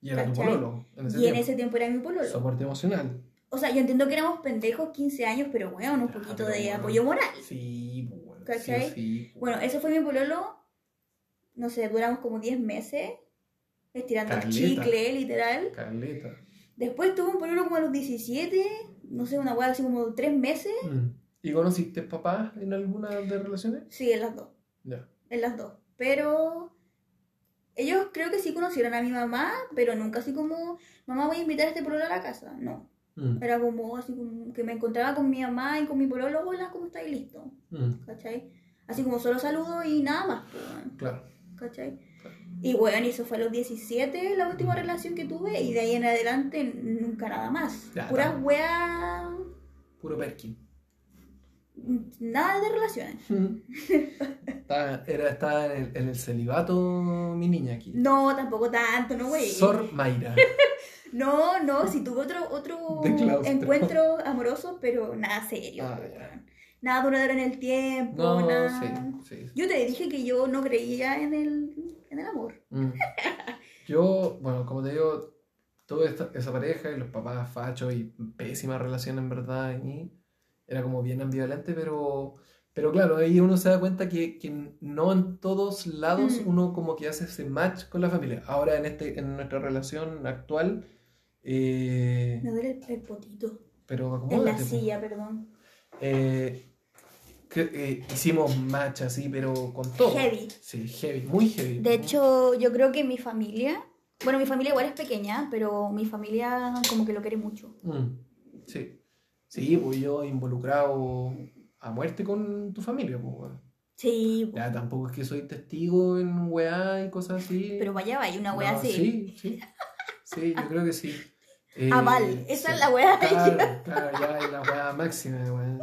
Y era tu ¿Cachai? pololo. En ese y en ese tiempo era mi pololo. Soporte emocional. O sea, yo entiendo que éramos pendejos 15 años, pero bueno, un poquito de bueno. apoyo moral. Sí, pues, bueno, ¿Cachai? sí, sí, pues. Bueno, eso fue mi pololo. No sé, duramos como 10 meses. Estirando el chicle, literal. Caleta. Después tuve un pololo como a los 17. No sé, una hueá así como 3 meses. Mm. ¿Y conociste papás en alguna de relaciones? Sí, en las dos. Ya. En las dos. Pero ellos creo que sí conocieron a mi mamá, pero nunca así como, mamá voy a invitar a este pololo a la casa. No. Mm. Era como así como que me encontraba con mi mamá y con mi pololo, hola, ¿cómo estáis? Listo. Mm. ¿Cachai? Así como solo saludo y nada más. pues. Claro. ¿Cachai? Y bueno, eso fue a los 17, la última relación que tuve, y de ahí en adelante nunca nada más. Ya, Puras está. weas. Puro Perkin. Nada de relaciones. Estaba, era, estaba en, el, en el celibato mi niña aquí. No, tampoco tanto, no, güey. Sor Mayra. No, no, si tuve otro, otro encuentro amoroso, pero nada serio. Ah. Nada duradero en el tiempo, No, nada. sí, sí. Yo te dije que yo no creía en el, en el amor. Mm. Yo, bueno, como te digo, tuve esta- esa pareja y los papás fachos y pésima relación en verdad. Y era como bien ambivalente, pero, pero claro, ahí uno se da cuenta que, que no en todos lados Mm. uno como que hace ese match con la familia. Ahora en, este, en nuestra relación actual, eh, Me duele el, el potito. pero En la silla, perdón. Eh, que, eh, hicimos match así, pero con todo. Heavy. Sí, heavy, muy heavy. De hecho, yo creo que mi familia, bueno, mi familia igual es pequeña, pero mi familia como que lo quiere mucho. Mm, sí. Sí, pues yo involucrado a muerte con tu familia, pues. Sí, po. Ya tampoco es que soy testigo en weá y cosas así. pero vaya, vaya, una No, así. Sí, sí. Sí, yo creo que sí. Eh, Aval, esa sí. es la wea. Claro, claro, ya es la weá máxima, weón.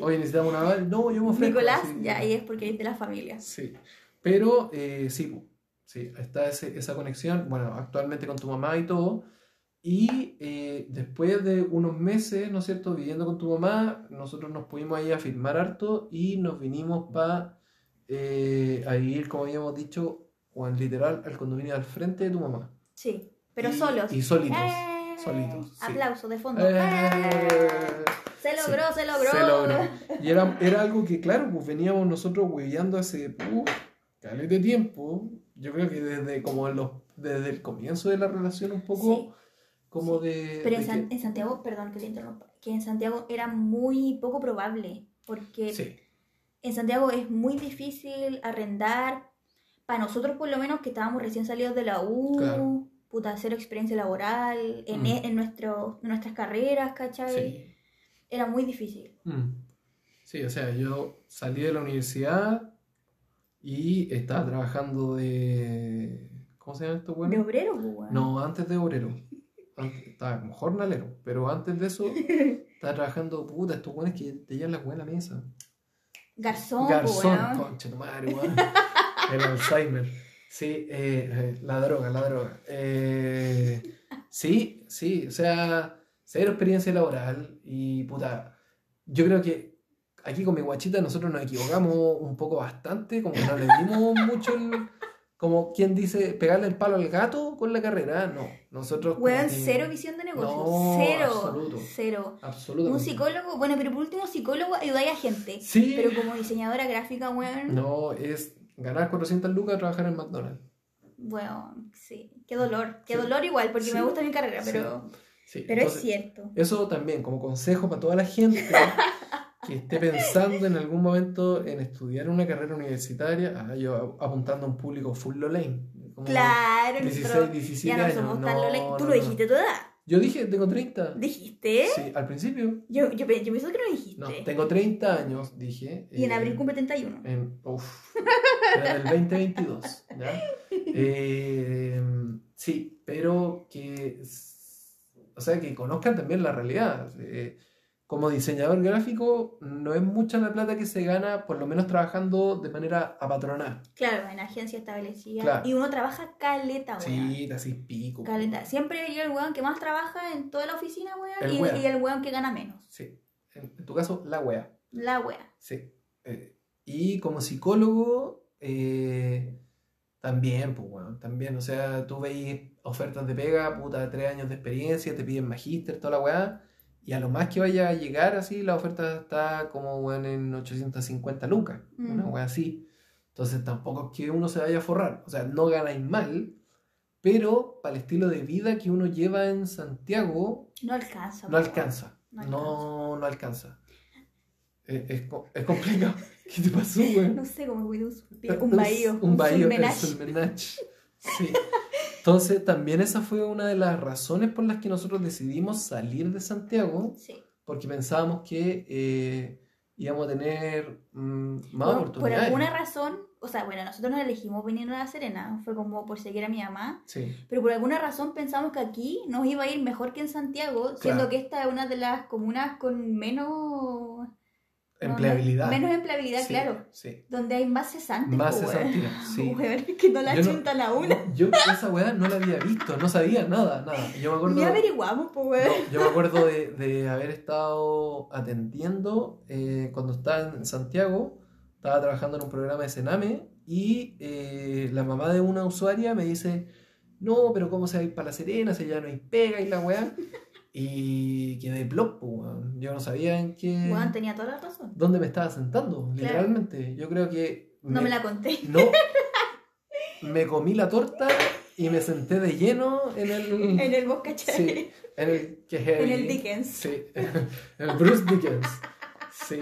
Oye, necesitamos un aval. No, yo me ofrezco. Nicolás, así, ya ahí es porque es de la familia. Sí, pero eh, sí, sí, está ese- esa conexión, bueno, actualmente con tu mamá y todo, y eh, después de unos meses, ¿no es cierto?, viviendo con tu mamá, nosotros nos pudimos ahí a firmar harto y nos vinimos para a vivir, como habíamos dicho, o en literal, al condominio al frente de tu mamá. Sí, pero Y- solos. Y solitos. ¡Eh! solitos, sí. Aplauso de fondo. Se logró, se logró. Se logró. Y era, era algo que, claro, pues veníamos nosotros hueveando hace uh, de tiempo. Yo creo que desde como los, desde el comienzo de la relación un poco Sí. como de... Pero en, de San- que- en Santiago, perdón que le interrumpa, que en Santiago era muy poco probable, porque Sí, en Santiago es muy difícil arrendar, para nosotros por lo menos que estábamos recién salidos de la U, Claro. puta, cero experiencia laboral, en, Mm. e- en, nuestro, en nuestras carreras, ¿cachai? sí. Era muy difícil. Mm. Sí, o sea, yo salí de la universidad Y estaba trabajando de. ¿Cómo se llama esto, De bueno? obrero, pues, weón. No, antes de obrero. Antes- estaba como jornalero. Pero antes de eso, estaba trabajando, puta, estos buenos que te llevan la weá a la mesa. Garzón, pues, Garzón, weón. concha tu madre, weón. El Alzheimer. Sí, eh, eh, la droga, la droga. Eh, sí, sí, o sea, cero experiencia laboral y puta, yo creo que aquí con mi guachita nosotros nos equivocamos un poco bastante, como que no le dimos mucho el, como quien dice, pegarle el palo al gato con la carrera, no, nosotros... Weón, que- cero visión de negocio. No, cero. absoluto. Cero. Absolutamente. Un psicólogo, bueno, pero por último, psicólogo ayudáis a gente. Sí. Pero como diseñadora gráfica, weón. No, es ganar 400 lucas trabajar en McDonald's. Weón, sí. Qué dolor. Qué Sí. dolor igual, porque Sí. me gusta mi carrera, pero, Sí, pero es cierto. Eso también, como consejo para toda la gente que esté pensando en algún momento en estudiar una carrera universitaria, ah, yo apuntando a un público full lane. Claro, 16, nosotros 17 ya no años. somos tan No, lole- Tú no, lo no. dijiste tu edad. Yo dije, tengo 30. ¿Dijiste? Sí, al principio. Yo, yo, yo pensé que lo dijiste. No, tengo 30 años, dije. Y en eh, abril cumple 31. en, uf, era del 2022, ¿ya? Eh, sí, pero que, o sea, que conozcan también la realidad. Eh, como diseñador gráfico, no es mucha la plata que se gana, por lo menos trabajando de manera apatronada. Claro, en agencia establecida. Claro. Y uno trabaja caleta, weón. Sí, así pico. Caleta. Siempre hay el weón que más trabaja en toda la oficina, weón. Y, weón. y el weón que gana menos. Sí. En, en tu caso, la wea. La wea. Sí. Eh, y como psicólogo, eh, también, pues, bueno, también, o sea, tú veis ofertas de pega, puta, tres años de experiencia, te piden magíster, toda la weá, y a lo más que vaya a llegar así, la oferta está como, weón, en 850 lucas, Mm. una weá así. Entonces tampoco es que uno se vaya a forrar, o sea, no ganáis mal, pero para el estilo de vida que uno lleva en Santiago, No alcanza. no alcanza. No No, no alcanza. Es, es es complicado. ¿Qué te pasó, güey? No sé cómo cuido un suspiro. Un bahío. Un bahío, el. Sí. Entonces, también esa fue una de las razones por las que nosotros decidimos salir de Santiago, Sí. porque pensábamos que eh, íbamos a tener mm, más Por, por oportunidades. alguna razón, o sea, bueno, nosotros no elegimos venir a La Serena, fue como por seguir a mi mamá, Sí, pero por alguna razón pensamos que aquí nos iba a ir mejor que en Santiago, siendo Claro. que esta es una de las comunas con menos... empleabilidad. Menos empleabilidad, Sí, claro. Sí. Donde hay más cesantes. Más po, weón. cesantía, sí. Weón, es que no la Yo no- chuntan a una. Yo esa weá no la había visto, no sabía nada, nada. Yo me acuerdo... Ni averiguamos, pues. No, yo me acuerdo de, de haber estado atendiendo eh, cuando estaba en Santiago, estaba trabajando en un programa de Sename y eh, la mamá de una usuaria me dice, no, pero ¿cómo se va a ir para La Serena si ya no hay pega y la weá? Y quedé plop, weón. yo no sabía en qué... Weón, tenía toda la razón. dónde me estaba sentando, literalmente. Yo creo que... No me la conté. No, me comí la torta y me senté de lleno en el... En el bosque, Sí, en el que En el Dickens. Sí, en el Bruce Dickens. Sí.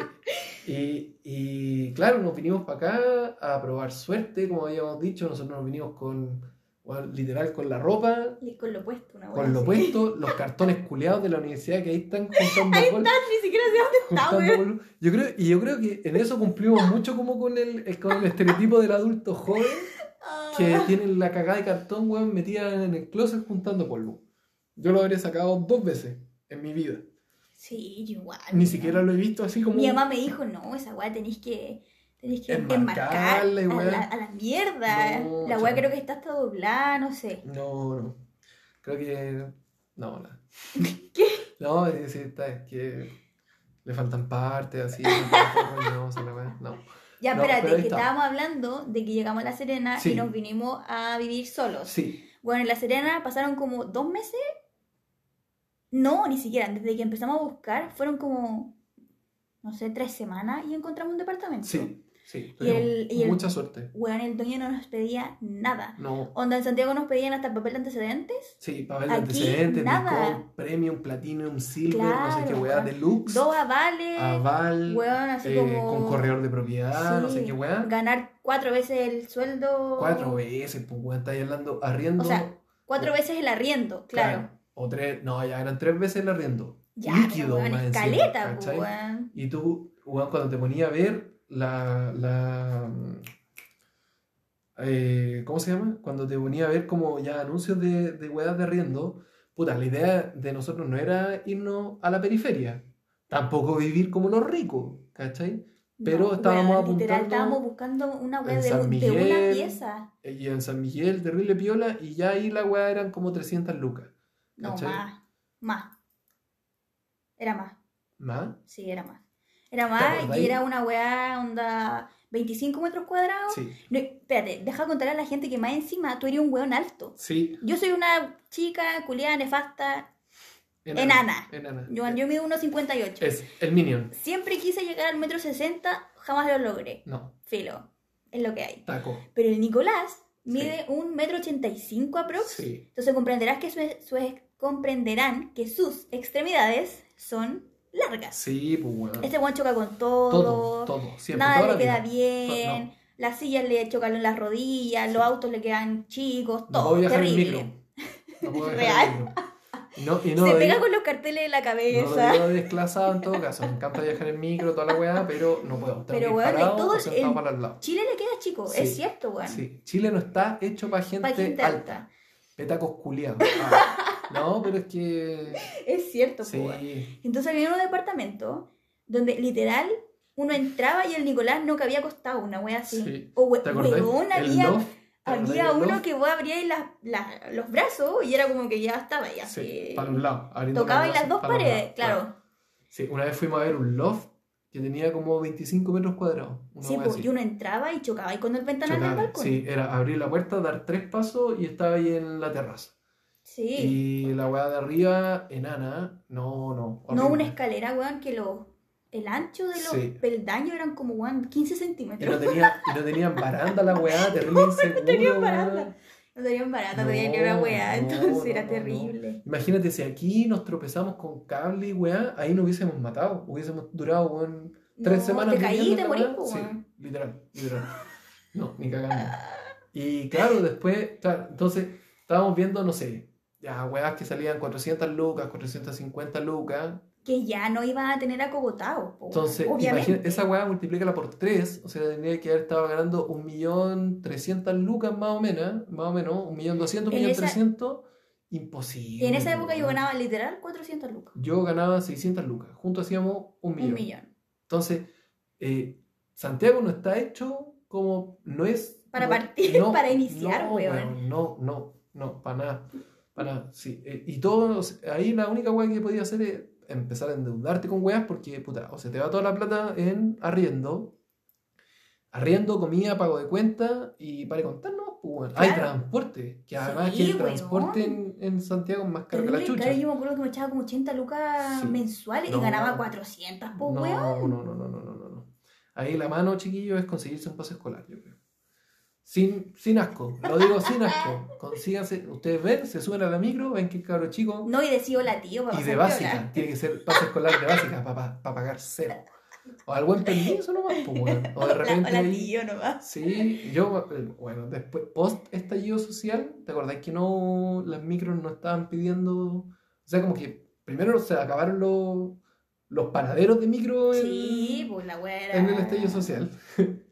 Y, y claro, nos vinimos para acá a probar suerte, como habíamos dicho. Nosotros nos vinimos con, bueno, literal, con la ropa, Y con lo puesto, una con lo puesto, los cartones culeados de la universidad que ahí están juntando Ahí están, ni siquiera sé dónde está, weón. Yo creo, y yo creo que en eso cumplimos mucho como con el, con el estereotipo del adulto joven que Ah. tiene la cagada de cartón, weón, metida en el closet juntando polvo. Yo lo habría sacado dos veces en mi vida. Sí, igual. Ni siquiera lo he visto así como. Mi mamá me dijo, no, esa weá tenéis que, tenéis que enmarcar a la, a la mierda. No, la weá creo que está hasta doblada, no sé. No, no. Creo que. No, no. ¿Qué? No, es está, es que le faltan partes así. weá. No. Ya, No, espérate, pero ahí que está. estábamos hablando de que llegamos a La Serena Sí. y nos vinimos a vivir solos. Sí, Bueno, en La Serena pasaron como dos meses. No, ni siquiera. Desde que empezamos a buscar, fueron como, no sé, tres semanas y encontramos un departamento. sí, sí. Y el- y el- Mucha suerte. Weón, el dueño no nos pedía nada. No. Onda, en Santiago nos pedían hasta el papel de antecedentes. Sí, papel de Aquí, antecedentes, nada. Discord, Premium, Platinum, Silver, no sé qué weá. Deluxe, Dos avales. Aval, weón, así eh, como- con corredor de propiedad, no sé Sí, qué weá. Ganar cuatro veces el sueldo. Cuatro veces, pues weón, estáis hablando arriendo. O sea, cuatro o- veces el arriendo, claro. O tres, no, ya eran tres veces el arriendo. Ya, Líquido, weón, más escaleta, weón. Y tú, weón, cuando te ponía a ver la, la, eh, ¿cómo se llama? Cuando te ponía a ver como ya anuncios de, de weas de arriendo, puta, la idea de nosotros no era irnos a la periferia, tampoco vivir como los ricos, ¿cachai? Pero No, estábamos weón, apuntando Literal, estábamos buscando una en de, una pieza. y en San Miguel, terrible piola, y ya ahí la wea eran como 300 lucas. No, más. Más. Era más. ¿Más? Sí, era más. Era más y era una weá onda 25 metros cuadrados. Sí, No, espérate, deja contar a la gente que más encima tú eres un weón alto. sí. Yo soy una chica culiada, nefasta. Enana. Enana. Yo, yo mido 1,58. Es el Minion. Siempre quise llegar al metro 60, jamás lo logré. No, Filo, es lo que hay. taco. Pero el Nicolás mide un metro 85 aprox. Sí. Entonces comprenderás que su- su- comprenderán que sus extremidades son largas. Sí, pues bueno. Este weón choca con todo. Todo, todo, siempre. Nada le queda vida. bien. To- Las sillas le chocan en las rodillas, los autos le quedan chicos, No todo. viajar terrible. No puedo Real. no, y no Se pega con los carteles en la No cabeza. digo desclasado en todo caso. Me encanta viajar en micro, toda la weá, pero no puedo. Tengo Pero, weón, parado todo el- para el lado. Chile le queda chico, Sí. es cierto, weón. Sí. Chile no está hecho para gente, Pa' gente alta. alta. Petacos culiados. Ah. No, pero es que. Es cierto, Sí. Entonces había un departamento donde literal uno entraba y el Nicolás no cabía acostado, una wea así. Sí. O we- weón, había, loft. ¿Te acordás había uno loft? que vos abríais los brazos y era como que ya estaba y así. Sí, para lados. abriendo Tocaba las dos paredes, claro. Sí, una vez fuimos a ver un loft que tenía como 25 metros cuadrados. Sí, pues, así. y uno entraba y chocaba ahí con el ventanal del balcón. Sí, era abrir la puerta, dar tres pasos y estaba ahí en la terraza. Sí. Y la weá de arriba, enana, no, no. No una escalera, weón, que lo, el ancho de los Sí. peldaños eran como, weón, 15 Y centímetros. no, tenía, y no tenían baranda la weá, terrible inseguro. tenían weón. baranda. No tenían barata, no, No, tenían ni una weá, no, entonces no, era no, terrible. Imagínate si aquí nos tropezamos con cable y weá, ahí nos hubiésemos matado. Hubiésemos durado, weón, tres No, semanas. Te caí, te Sí, literal, literal. No, ni cagando. Y claro, después, claro, entonces estábamos viendo, no sé, ya weas que salían 400 lucas, 450 lucas. Que ya no iban a tener acogotados, po. Entonces, obviamente. imagina, esa weá multiplícala por 3, o sea, tendría que haber estado ganando 1.300.000 lucas más o menos, más o menos, 1.200.000, En esa- 1.300.000, imposible. Y en esa época yo ganaba literal 400 lucas. Yo ganaba 600 lucas, juntos hacíamos un millón. Un millón. Entonces, eh, Santiago no está hecho como, no es... Para no- partir, para iniciar, no, weón. No, no, no, para nada. Para sí. Eh, y todo, ahí la única weá que podía hacer es empezar a endeudarte con weas porque, puta, o se te va toda la plata en arriendo, arriendo, comida, pago de cuenta y para de contar, no, pues. Hay Claro. transporte, que además Sí, que el transporte en, en Santiago es más caro que la chucha. caro, yo me acuerdo que me echaba como 80 lucas Sí. mensuales No. y ganaba 400, po, no, weón. no, no, no, no, no, no, no. Ahí la mano, chiquillo, es conseguirse un pase escolar, yo creo. Sin, sin asco, lo digo sin asco. Consíganse, ustedes ven, se suben a la micro, ven que el cabro chico. No, y de sí hola tío, para Y de básica, tiene que ser pase escolar de básica para pagar cero. O al buen permiso nomás, pues, weón. O de Hola, repente. hola, ahí- tío nomás. Sí, yo, eh, bueno, después, post estallido social, ¿te acordás que no, las micros no estaban pidiendo, o sea, como que primero se acabaron los, los paraderos de micro en, Sí, pues la en el estallido social?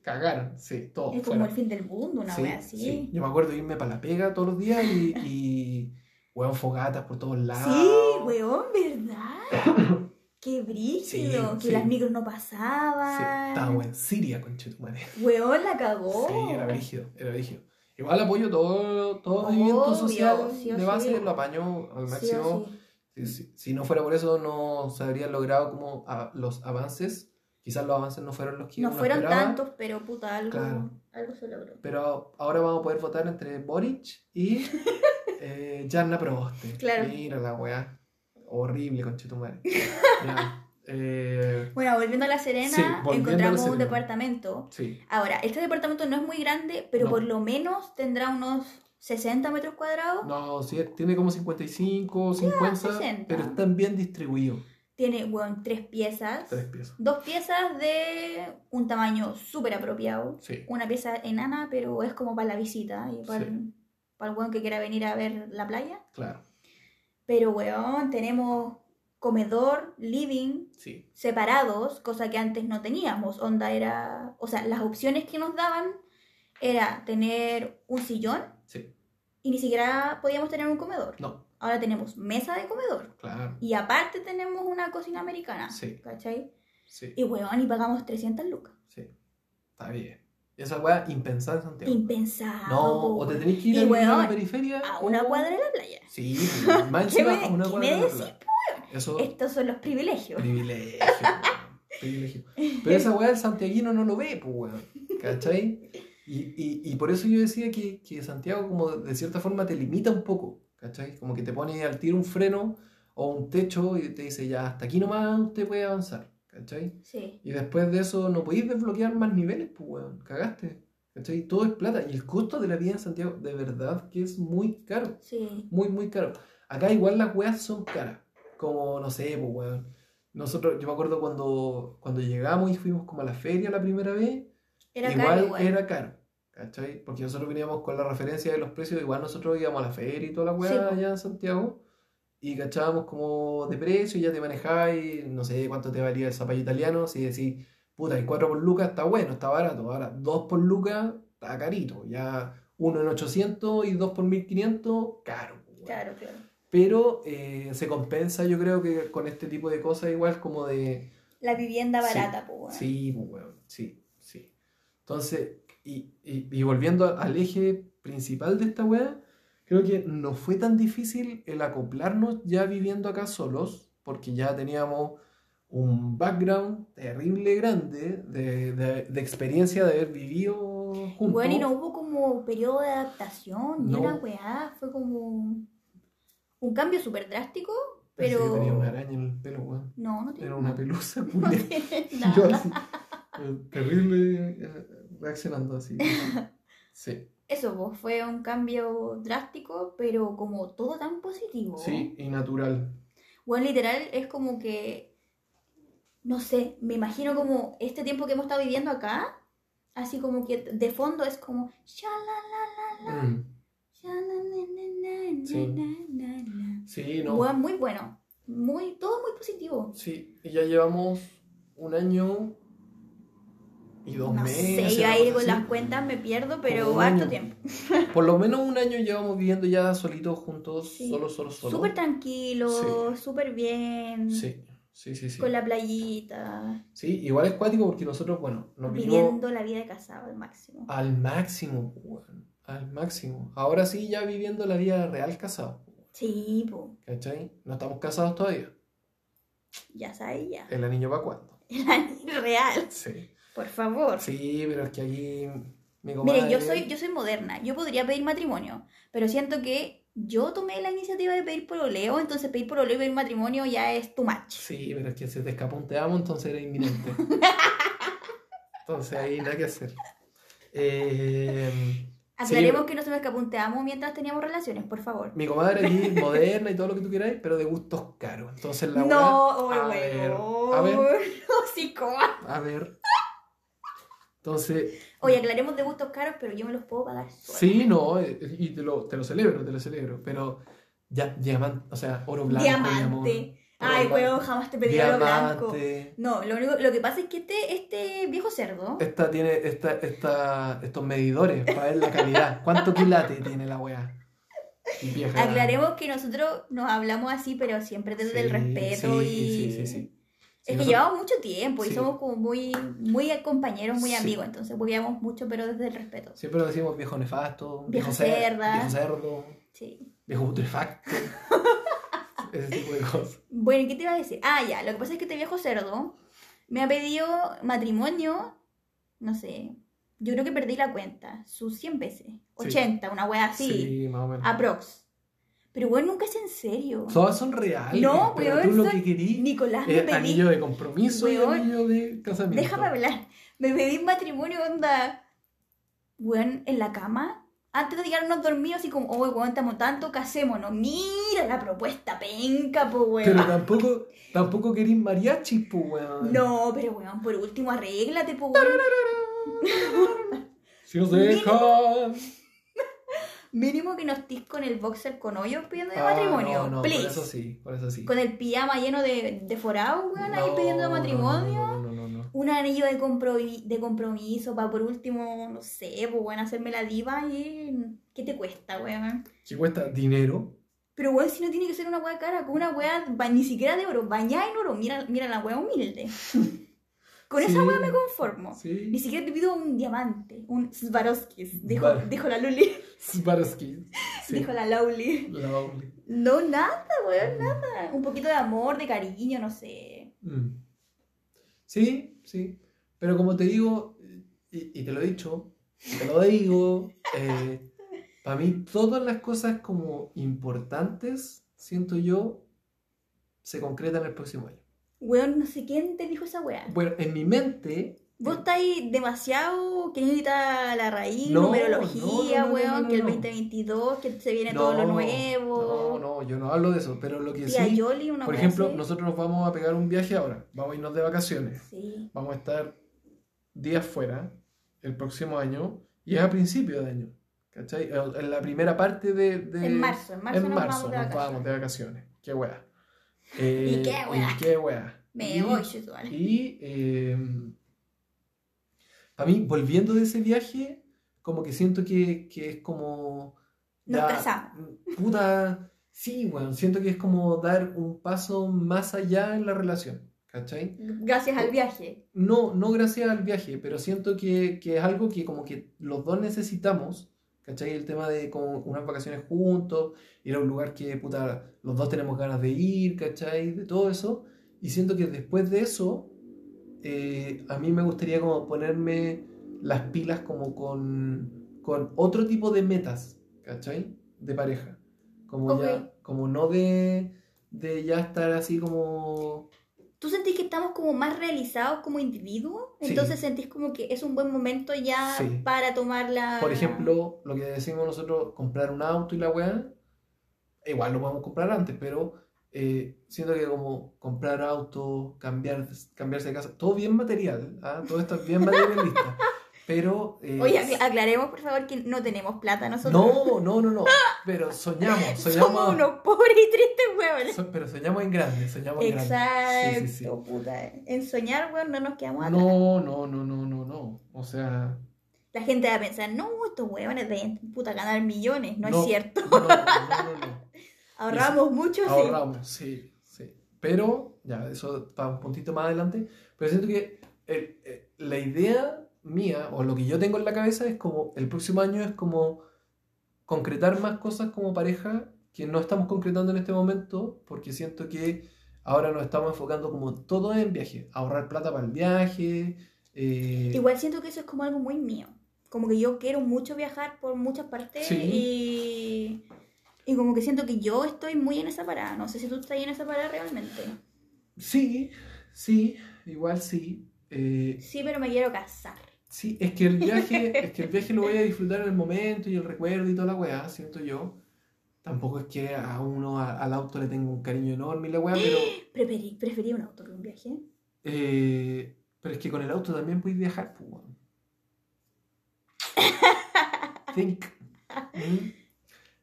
Cagaron, sí, todo. Es como fuera. el fin del mundo, una Sí, wea así. sí. Yo me acuerdo de irme para la pega todos los días y, y weón, fogatas por todos lados. Sí, weón, ¿verdad? Qué brígido, Sí, que sí. las micros no Sí, pasaban. estábamos en Siria, conchetumare. Weón, la cagó. Sí, era brígido, era brígido. Igual apoyo todo, todo Obvio, movimiento social sí de base, sí. lo apaño al Sí máximo. sí. Si- si no fuera por eso, no se habrían logrado como a- los avances. Quizás los avances no fueron los que No uno fueron esperaba, tantos, pero puta, algo, Claro. algo se logró. Pero ahora vamos a poder votar entre Boric y eh, Jarna Proboste. Claro. Mira la weá. Horrible, conchetumare. Ya. Eh, Bueno, volviendo a La Serena, Sí, La encontramos un departamento. sí. Ahora, este departamento no es muy grande, pero No. por lo menos tendrá unos 60 metros cuadrados. No, sí, tiene como 55, 50, 60. pero están bien distribuidos. Tiene, bueno, tres piezas. Tres piezas. Dos piezas de un tamaño súper apropiado. Sí. Una pieza enana, pero es como para la visita y para, Sí. el, para el weón que quiera venir a ver la playa. Claro. Pero, weón, tenemos comedor, living, Sí. separados, cosa que antes no teníamos. Onda era, o sea, las opciones que nos daban era tener un sillón Sí. y ni siquiera podíamos tener un comedor. No, Ahora tenemos mesa de comedor. claro. Y aparte tenemos una cocina americana. Sí. ¿Cachai? Sí, Y weón, y pagamos 300 lucas. sí. Está bien. Esa weá impensada en Santiago. Impensado. No, o te weón. tenés que ir Y, a a la weón, periferia. A una o- cuadra de la playa. Sí, pues, más ¿Qué encima a una cuadra de la playa. Eso, Estos son los privilegios. privilegio. weón, privilegio. Pero esa weá el santiaguino no lo ve, pues weón. ¿Cachai? Y, y, y por eso yo decía que, que Santiago como de cierta forma te limita un poco, ¿cachai? Como que te pone al tiro un freno o un techo y te dice ya hasta aquí nomás usted puede avanzar, ¿cachai? Sí. Y después de eso no podéis desbloquear más niveles, pues weón, cagaste, ¿cachai? Todo es plata y el costo de la vida en Santiago de verdad que es muy caro, Sí. muy muy caro. Acá igual las weas son caras, como no sé, pues weón. Nosotros, yo me acuerdo cuando, cuando llegamos y fuimos como a la feria la primera vez, Era igual, caro igual. era caro, ¿cachai? Porque nosotros veníamos con la referencia de los precios, igual nosotros íbamos a la feria y toda la Sí, weá po. allá en Santiago y cachábamos como de precio y ya te manejáis, no sé cuánto te valía el zapallo italiano, si decís, puta, y 4 por lucas está bueno, está barato, ahora 2 por lucas está carito, ya uno en 800 y 2 por 1500, caro. weón. Claro, claro. Pero eh, se compensa yo creo que con este tipo de cosas igual como de... La vivienda Sí, barata, pues weón. Sí, pues, weón, sí, sí. Entonces, y, y- y volviendo al eje principal de esta weá, creo que no fue tan difícil el acoplarnos ya viviendo acá solos, porque ya teníamos un background terrible grande de, de- de experiencia de haber vivido juntos. Bueno, y no hubo como periodo de adaptación, ni No. una weá, fue como un cambio súper drástico, pero... tenía una araña en el pelo, weón. No, no tiene Era una pelusa, No Yo así, eh, terrible, eh, reaccionando así. Sí. Eso, pues, fue un cambio drástico, pero como todo tan positivo. Sí, y natural. Bueno, literal, es como que, no sé, me imagino como este tiempo que hemos estado viviendo acá, así como que de fondo es como... Sí, no. Bueno, muy bueno, muy, todo muy positivo. Sí, y ya llevamos un año y dos no meses. sé, yo ahí con así. las cuentas me pierdo, pero harto tiempo. Por lo menos un año llevamos viviendo ya solitos, juntos, Sí. solo, solo, solo. Súper tranquilo, súper bien, Sí, sí, sí, sí. con la playita, Sí, igual es cuático porque nosotros, bueno, nos viviendo la vida de casado al máximo. al máximo, al máximo. Ahora sí, ya viviendo la vida real casado, Sí, po, ¿cachai? No estamos casados todavía. ya sabes ya. ¿El anillo va cuándo? El anillo real, Sí. Por favor. Sí, pero es que aquí mi comadre... Miren, yo soy, yo soy moderna, yo podría pedir matrimonio, pero siento que yo tomé la iniciativa de pedir pololeo, entonces pedir pololeo y pedir matrimonio ya es too much. Sí, pero es que se te escapa un te amo, entonces era inminente. entonces ahí nada que hacer. Eh, Aclaremos sí, que no se me escapó un te amo mientras teníamos relaciones, por favor. mi comadre aquí, moderna y todo lo que tú queráis, pero de gustos caros. Entonces la no, weá- oh, a ver, a ver. A ver. Entonces, Oye, aclaremos de gustos caros, pero yo me los puedo pagar sola. sí, no, eh, y te lo, te lo celebro, te lo celebro, pero ya, diamante, o sea, oro blanco. Diamante. Ay, weón, jamás te pedí oro blanco. No, lo único, lo que pasa es que este, este viejo cerdo, Esta tiene esta, esta, estos medidores para ver la calidad. ¿Cuánto quilate tiene la weá? Aclaremos que nosotros nos hablamos así, pero siempre desde el Sí, respeto sí, y... sí, sí, sí. Es que llevamos mucho tiempo y Sí. somos como muy, muy compañeros, muy Sí. amigos, entonces huevíamos mucho, pero desde el respeto. Siempre lo decimos viejo nefasto, Viejo viejo, cerda. viejo cerdo, Sí. viejo putrefacto. Ese tipo de cosas. Bueno, ¿y qué te iba a decir? Ah, ya, lo que pasa es que este viejo cerdo me ha pedido matrimonio, no sé, yo creo que perdí la cuenta, sus 100 veces, 80, una wea así, Sí, más o menos. aprox. Pero bueno, nunca es en serio. Todas son reales. No, pero weón, tú lo son- que querís Nicolás me pedí, anillo de compromiso Weón, y anillo de casamiento. déjame hablar, me pedí matrimonio, onda, weón, en la cama. Antes de quedarnos dormidos, así como, oh, weón, estamos tanto, casémonos. Mira la propuesta penca, po, weón. Pero tampoco, tampoco querís mariachi, pues, weón. No, pero weón, por último, arréglate, po, weón. Si nos dejan. Mínimo que no estés con el boxer con hoyos pidiendo de Ah, matrimonio. No, no, please. por eso sí, por eso sí. Con el pijama lleno de, de forado, weón, ahí pidiendo no, matrimonio. No, no, no, un anillo de, compromi- de compromiso para por último, no sé, pues bueno, hacerme la diva y ¿qué te cuesta, weón? Que cuesta dinero. Pero weón, si no tiene que ser una weá cara, con una weá ni siquiera de oro, bañada en oro, mira, mira la weá humilde. Con esa Sí. weá me conformo. Ni Sí. siquiera te pido un diamante, un Swarovskis, Vale. dijo la Luli, Swarovski. Sí. dijo la Lauli. Lovely. No, nada, weón, nada. Un poquito de amor, de cariño, no sé. Mm. Sí, sí. Pero como te digo, y, y te lo he dicho, te lo digo, para mí todas las cosas como importantes, siento yo, se concretan el próximo año. Weón, no sé quién te dijo esa weá. Bueno, en mi mente... Vos estáis demasiado queriendo quitar la raíz, No, numerología, no, no, weón, que el no. 2022, que se viene todo lo nuevo. No, no, yo no hablo de eso, pero lo que sí, Yoli, una por weá ejemplo, nosotros nos vamos a pegar un viaje ahora, vamos a irnos de vacaciones, Sí. vamos a estar días fuera el próximo año y es a principio de año, ¿cachai? En la primera parte de... de- En marzo, en marzo en nos marzo vamos de nos vamos de vacaciones, qué wea. Eh, ¿Y qué wea? ¿Y qué wea? Me Y- voy, Shetual. Y para mí, volviendo de ese viaje, como que siento que, que es como... Nos casamos. Puta, sí, bueno, siento que es como dar un paso más allá en la relación, ¿cachai? Gracias al viaje. No, no gracias al viaje, pero siento que, que es algo que como que los dos necesitamos, ¿cachai? El tema de como unas vacaciones juntos, ir a un lugar que, puta, los dos tenemos ganas de ir, ¿cachai? De todo eso. Y siento que después de eso, eh, a mí me gustaría como ponerme las pilas como con, con otro tipo de metas, ¿cachai? De pareja. Como ya, como no de, de ya estar así como... ¿Tú sentís que estamos como más realizados como individuos? Sí. Entonces sentís como que es un buen momento ya Sí. para tomar la... Por ejemplo, lo que decimos nosotros, comprar un auto y la weá, igual lo podemos comprar antes, pero eh, siento que como comprar auto, cambiar, cambiarse de casa, todo bien material, ¿ah? todo esto es bien materialista, pero... eh, Oye, acla- aclaremos por favor que no tenemos plata nosotros. no, no, no, no, pero soñamos, soñamos, Somos unos pobres y tristes huevones. so- pero soñamos en grande, soñamos en grande. Exacto, Sí, sí, sí. puta. En soñar, weón, no nos quedamos atrás. No, no, no, no, no, no, o sea... La gente va a pensar, no, estos huevones deben puta ganar millones. No, No, es cierto. No, no, no, no. Ahorramos mucho, sí. Ahorramos, sí, sí. Pero, ya, eso para un puntito más adelante. Pero siento que el- eh, la idea mía, o lo que yo tengo en la cabeza, es como el próximo año es como concretar más cosas como pareja que no estamos concretando en este momento, porque siento que ahora nos estamos enfocando como todo en viaje, ahorrar plata para el viaje. eh, Igual siento que eso es como algo muy mío. Como que yo quiero mucho viajar por muchas partes Sí. y, y como que siento que yo estoy muy en esa parada. No sé si tú estás en esa parada realmente. Sí, sí, igual sí. eh, Sí, pero me quiero casar. Sí, es que el viaje, es que el viaje lo voy a disfrutar en el momento y el recuerdo y toda la weá, siento yo. Tampoco es que a uno a- al auto le tenga un cariño enorme y la weá, pero, Preferí, preferí un auto que un viaje. eh, pero es que con el auto también puedes viajar, pues. Think. Mm,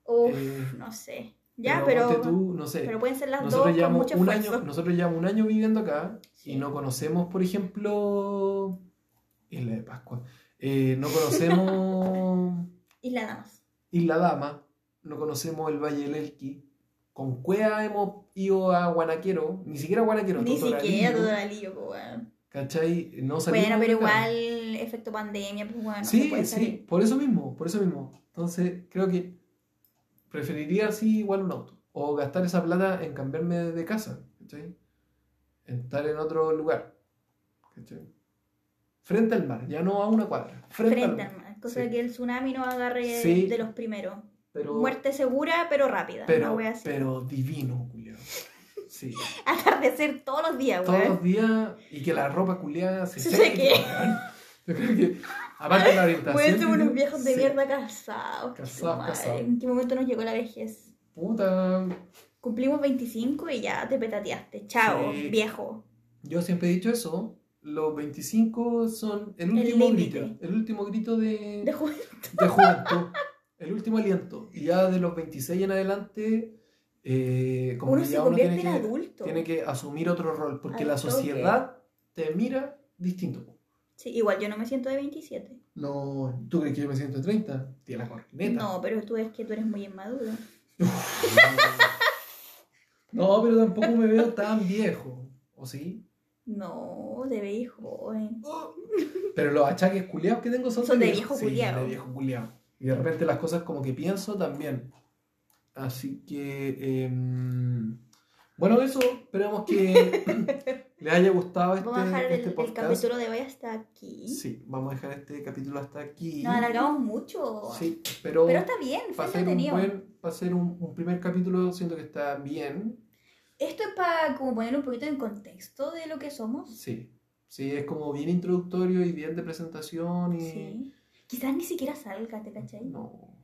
Uf, eh, no sé. Ya, pero pero, ponte tú, no sé. pero pueden ser las Nosotros dos con llevamos mucho un esfuerzo. año, nosotros llevamos un año viviendo acá Sí. y no conocemos, por ejemplo, Isla de Pascua. Eh, no conocemos Y la damas. Isla Dama, no conocemos el Valle del Elqui. Con Cuea hemos ido a Guanaquero, ni siquiera a Guanaquero, Ni Totoralillo, siquiera todo el lío, pues, weón. ¿Cachai? No salimos Bueno, pero igual, efecto pandemia, pues bueno, Sí, sí, salir. por eso mismo, por eso mismo. Entonces, creo que preferiría así igual un auto. O gastar esa plata en cambiarme de casa, ¿cachai? En estar en otro lugar, ¿cachai? Frente al mar, ya no a una cuadra. Frente, Frente al mar. mar. Cosa Sí. que el tsunami no agarre Sí. de los primeros. Pero, Muerte segura, pero rápida. pero, así. pero divino, Julio. Sí. Atardecer todos los días, Todos weón. los días y que la ropa culiada se Se seque. Yo creo que, aparte de la orientación. Weón, somos unos viejos de mierda casados. Casados, casados. ¿En qué momento nos llegó la vejez? Puta, Cumplimos 25 y ya te petateaste. Chao, Sí. viejo. Yo siempre he dicho eso. Los 25 son el último grito. El último grito de, De juventud. de juventud. el último aliento. Y ya de los 26 en adelante, eh, como Uno que se ya uno tiene en que, adulto. tiene que asumir otro rol. Porque Al la toque. sociedad te mira distinto. Sí, igual yo no me siento de 27. No, ¿tú crees que yo me siento de 30? Tía la corneta. No, pero tú es que tú eres muy inmaduro. No, pero tampoco me veo tan viejo. ¿O sí? No, te veis joven. Pero los achaques culiados que tengo son, Son de viejo sí, culiao. de viejo culiao. Y de repente las cosas como que pienso también. Así que. em, bueno, eso. Esperamos que les haya gustado este, Vamos a dejar el, este el podcast. capítulo de hoy hasta aquí. Sí, vamos a dejar este capítulo hasta aquí. Nos alargamos mucho. Sí, pero, Pero está bien, fue ser, un, entretenido. buen, para ser un, un primer capítulo siento que está bien. Esto es para como poner un poquito en contexto de lo que somos. Sí, sí, es como bien introductorio y bien de presentación y... Sí. Quizás ni siquiera salga, ¿te cachai? No.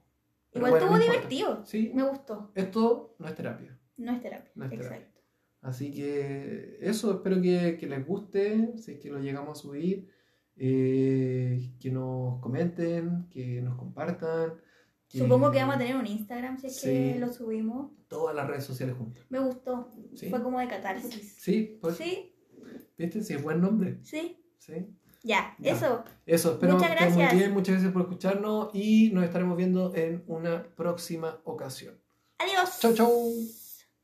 Pero Igual bueno, estuvo no divertido. Sí, Me gustó. esto no es terapia. No es terapia. No es terapia. Exacto. Así que eso, espero que, que les guste, si es que lo llegamos a subir, eh, que nos comenten, que nos compartan. que- Supongo que vamos a tener un Instagram si es que lo subimos. Todas las redes sociales juntas. Me gustó. Sí, Fue como de catarsis. sí, pues, Sí, ¿viste? Sí, es buen nombre. sí. Sí. Ya, Ya. eso. Eso, espero Muchas que estén muy gracias. bien, muchas gracias por escucharnos y nos estaremos viendo en una próxima ocasión. Adiós. Chau, chau.